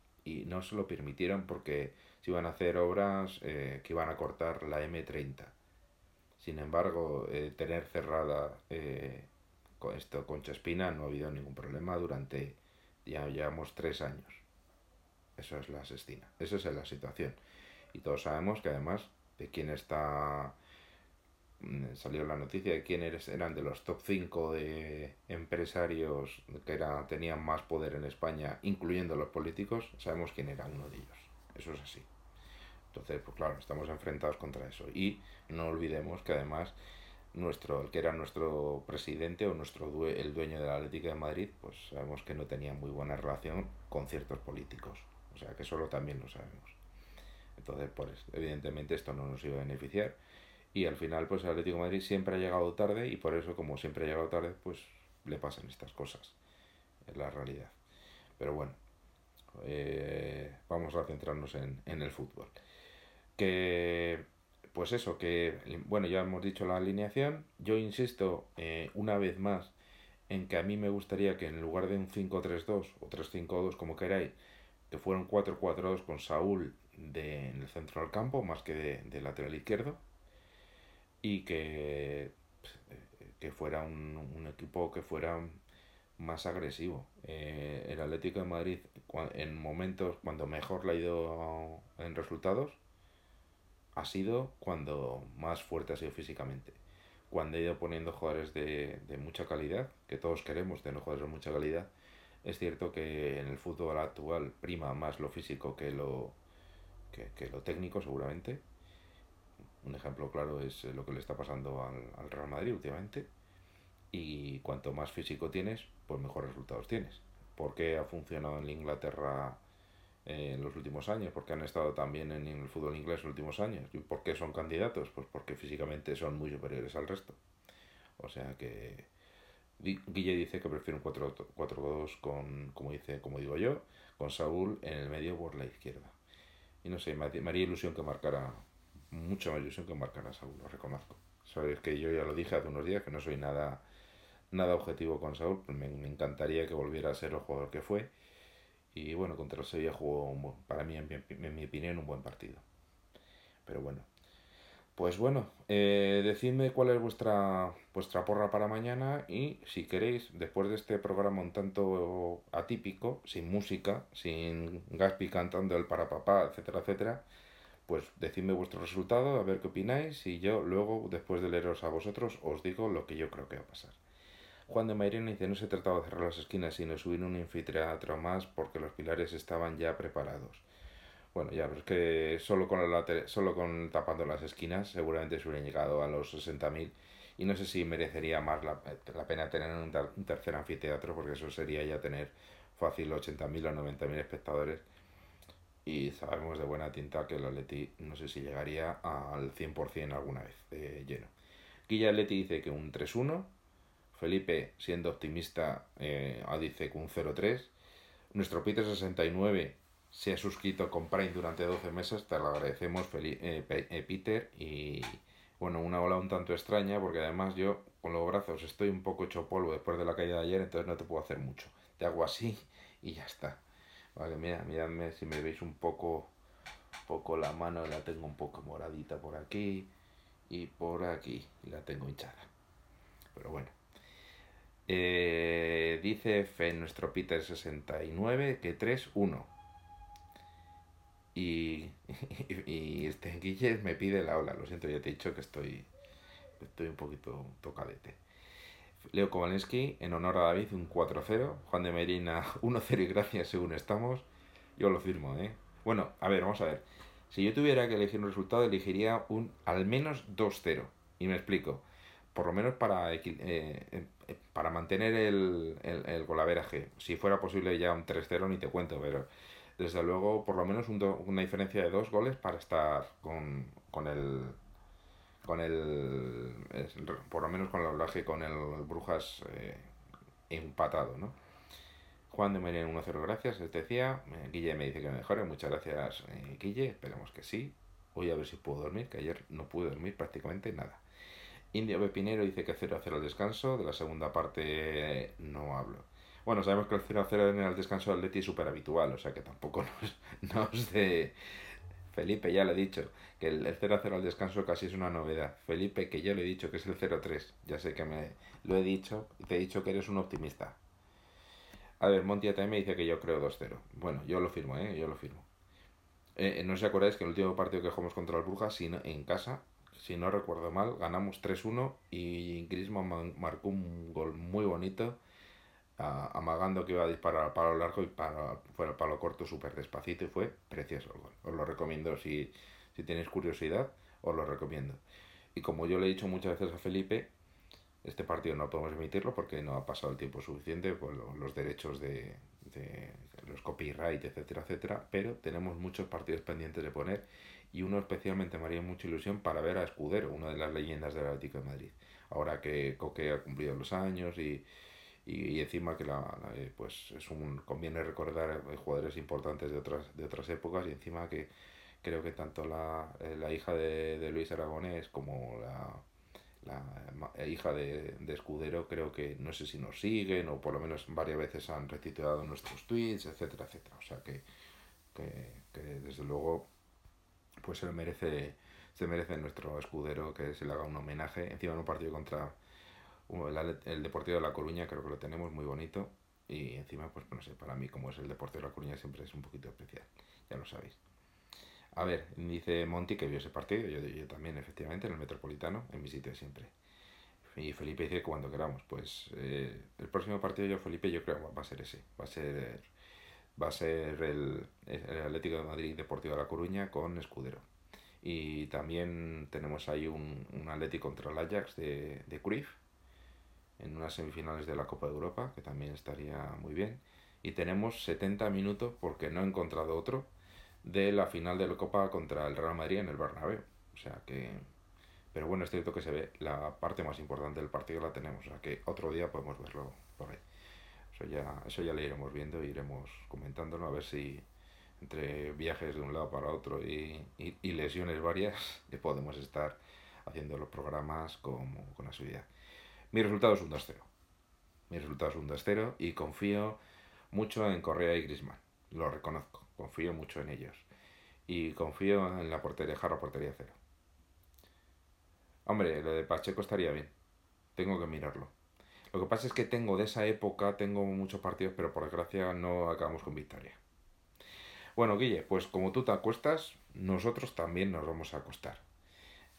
no se lo permitieron porque se iban a hacer obras eh, que iban a cortar la M30. Sin embargo, eh, tener cerrada con esto Concha Espina no ha habido ningún problema durante, ya llevamos tres años. Eso es la asestina, esa es la situación. Y todos sabemos que además de quién está salió la noticia de quiénes eran de los top 5 de empresarios que era, tenían más poder en España, incluyendo los políticos, sabemos quién era uno de ellos. Eso es así. Entonces, pues claro, estamos enfrentados contra eso. Y no olvidemos que además nuestro, el que era nuestro presidente o nuestro el dueño de la Atlética de Madrid, pues sabemos que no tenía muy buena relación con ciertos políticos. O sea que eso también lo sabemos. Entonces, pues evidentemente esto no nos iba a beneficiar y al final, pues el Atlético de Madrid siempre ha llegado tarde y por eso, como siempre ha llegado tarde, pues le pasan estas cosas. Es la realidad. Pero bueno, eh, vamos a centrarnos en, el fútbol. Que, pues eso, que, bueno, ya hemos dicho la alineación. Yo insisto eh, una vez más en que a mí me gustaría que en lugar de un 5-3-2 o 3-5-2, como queráis, que fuera un 4-4-2 con Saúl de, en el centro del campo, más que de, de lateral izquierdo y que, que fuera un, equipo que fuera más agresivo. Eh, el Atlético de Madrid, en momentos cuando mejor le ha ido en resultados, ha sido cuando más fuerte ha sido físicamente. Cuando ha ido poniendo jugadores de, mucha calidad, que todos queremos tener jugadores de mucha calidad, es cierto que en el fútbol actual prima más lo físico que lo, que lo técnico, seguramente un ejemplo claro es eh, lo que le está pasando al, Real Madrid últimamente. Y cuanto más físico tienes, pues mejores resultados tienes. ¿Por qué ha funcionado en Inglaterra eh, en los últimos años? ¿Por qué han estado también en el fútbol inglés en los últimos años? ¿Y por qué son candidatos? Pues porque físicamente son muy superiores al resto. O sea que Guille dice que prefiere un 4-2 con, como, dice, como digo yo, con Saúl en el medio por la izquierda. Y no sé, me haría ilusión que marcara mucha más ilusión que marcar a Saúl, lo reconozco. Sabéis que yo ya lo dije hace unos días que no soy nada, nada objetivo con Saúl, me, encantaría que volviera a ser el jugador que fue. Y bueno, contra el Sevilla jugó, para mí, en mi, opinión, un buen partido. Pero bueno. Pues bueno, eh, decidme cuál es vuestra, vuestra porra para mañana y si queréis, después de este programa un tanto atípico, sin música, sin Gaspi cantando el para papá, etcétera, etcétera, pues decidme vuestro resultado, a ver qué opináis y yo luego, después de leeros a vosotros, os digo lo que yo creo que va a pasar. Juan de Mairena dice, no se trataba de cerrar las esquinas, sino subir un anfiteatro más porque los pilares estaban ya preparados. Bueno, ya, pero que solo con, el solo con tapando las esquinas seguramente se hubieran llegado a los 60.000 y no sé si merecería más la, la pena tener un, un, tercer anfiteatro porque eso sería ya tener fácil 80.000 o 90.000 espectadores y sabemos de buena tinta que el Atleti no sé si llegaría al 100% alguna vez de lleno. Guilla Atleti dice que un 3-1, Felipe siendo optimista eh, dice que un 0-3, Nuestro Peter69 se ha suscrito con Prime durante 12 meses, te lo agradecemos eh, eh, Peter y bueno, una ola un tanto extraña porque además yo con los brazos estoy un poco hecho polvo después de la caída de ayer, entonces no te puedo hacer mucho. Te hago así y ya está. Vale, mira, miradme si me veis un poco, poco la mano, la tengo un poco moradita por aquí y por aquí, y la tengo hinchada. Pero bueno. Eh, dice F nuestro Peter69 que 3-1. Y, y, este Guille me pide la ola. Lo siento, ya te he dicho que estoy, estoy un poquito tocadete. Leo Kowalski, en honor a David, un 4-0. Juan de Merina, 1-0 y gracias según estamos. Yo lo firmo, ¿eh? Bueno, a ver, vamos a ver. Si yo tuviera que elegir un resultado, elegiría un al menos 2-0. Y me explico. Por lo menos para, eh, eh, para mantener el, el, el golaveraje. Si fuera posible ya un 3-0, ni te cuento, pero desde luego por lo menos una diferencia de dos goles para estar con, con el con el por lo menos con el doblaje con el Brujas eh, empatado ¿no? Juan de María 1-0 gracias les decía. Eh, Guille me dice que me mejore muchas gracias eh, Guille esperemos que sí. Hoy a ver si puedo dormir que ayer no pude dormir prácticamente nada. Indio Pepinero dice que 0-0 al descanso de la segunda parte no hablo. Bueno, sabemos que el 0-0 en el descanso del Leti es súper habitual, o sea que tampoco nos, nos de... Felipe, ya le he dicho, que el 0-0 al descanso casi es una novedad. Felipe, que ya le he dicho que es el 0-3. Ya sé que me lo he dicho te he dicho que eres un optimista. A ver, Monty también me dice que yo creo 2-0. Bueno, yo lo firmo, ¿eh? Yo lo firmo. Eh, no os acordáis que el último partido que jugamos contra el Brujas en casa, si no recuerdo mal, ganamos 3-1 y Griezmann marcó un gol muy bonito amagando que iba a disparar para lo largo y para, fuera para lo corto súper despacito y fue precioso el gol. Os lo recomiendo si, si tenéis curiosidad, os lo recomiendo. Y como yo le he dicho muchas veces a Felipe, este partido no podemos emitirlo porque no ha pasado el tiempo suficiente por los derechos de, de los copyright, etcétera, etcétera, pero tenemos muchos partidos pendientes de poner y uno especialmente me haría mucha ilusión para ver a Escudero, una de las leyendas del Atlético de Madrid. Ahora que Coque ha cumplido los años y, y, encima que la, eh, pues es un conviene recordar eh, jugadores importantes de otras de otras épocas y encima que creo que tanto la, eh, la hija de, de, Luis Aragonés como la, la hija de, de, Escudero creo que no sé si nos siguen o por lo menos varias veces han retuiteado nuestros tweets etcétera etcétera. O sea que, que, que desde luego pues se merece se merece nuestro escudero que se le haga un homenaje. Encima en un partido contra el, Deportivo de La Coruña creo que lo tenemos muy bonito y encima, pues no sé, para mí como es el Deportivo de La Coruña siempre es un poquito especial, ya lo sabéis. A ver, dice Monty que vio ese partido, yo, yo también efectivamente en el Metropolitano, en mi sitio siempre. Y Felipe dice cuando queramos, pues eh, el próximo partido yo, Felipe, yo creo va a ser ese, va a ser, va a ser el, el Atlético de Madrid Deportivo de La Coruña con Escudero. Y también tenemos ahí un, un Atlético contra el Ajax de, de Cruyff, en unas semifinales de la Copa de Europa, que también estaría muy bien. Y tenemos 70 minutos, porque no he encontrado otro, de la final de la Copa contra el Real Madrid en el Bernabéu. O sea que... Pero bueno, es cierto que se ve la parte más importante del partido la tenemos, o sea que otro día podemos verlo por ahí. Eso ya, eso ya le iremos viendo e iremos comentándolo a ver si entre viajes de un lado para otro y, y, y lesiones varias podemos estar haciendo los programas con, con asiduidad. Mi resultado es un 2-0. Mi resultado es un 2-0 y confío mucho en Correa y Grisman. Lo reconozco. Confío mucho en ellos. Y confío en la portería, Jarro portería cero. Hombre, lo de Pacheco estaría bien. Tengo que mirarlo. Lo que pasa es que tengo de esa época, tengo muchos partidos, pero por desgracia no acabamos con victoria. Bueno, Guille, pues como tú te acuestas, nosotros también nos vamos a acostar.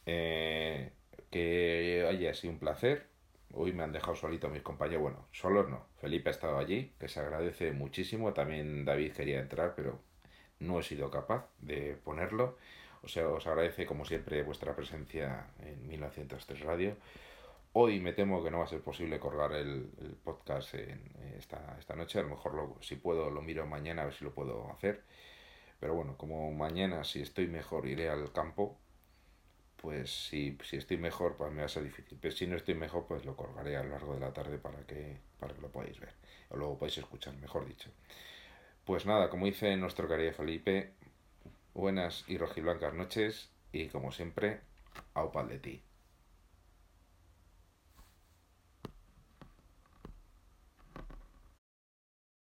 Eh, que haya sido un placer Hoy me han dejado solito mis compañeros. Bueno, solos no. Felipe ha estado allí, que se agradece muchísimo. También David quería entrar, pero no he sido capaz de ponerlo. O sea, os agradece como siempre vuestra presencia en 1903 Radio. Hoy me temo que no va a ser posible colgar el, el podcast en, esta, esta noche. A lo mejor lo, si puedo lo miro mañana a ver si lo puedo hacer. Pero bueno, como mañana si estoy mejor iré al campo pues si, si estoy mejor, pues me va a ser difícil. Pero si no estoy mejor, pues lo colgaré a lo largo de la tarde para que, para que lo podáis ver. O luego podéis escuchar, mejor dicho. Pues nada, como dice nuestro querido Felipe, buenas y rojiblancas noches y como siempre, au pal de ti.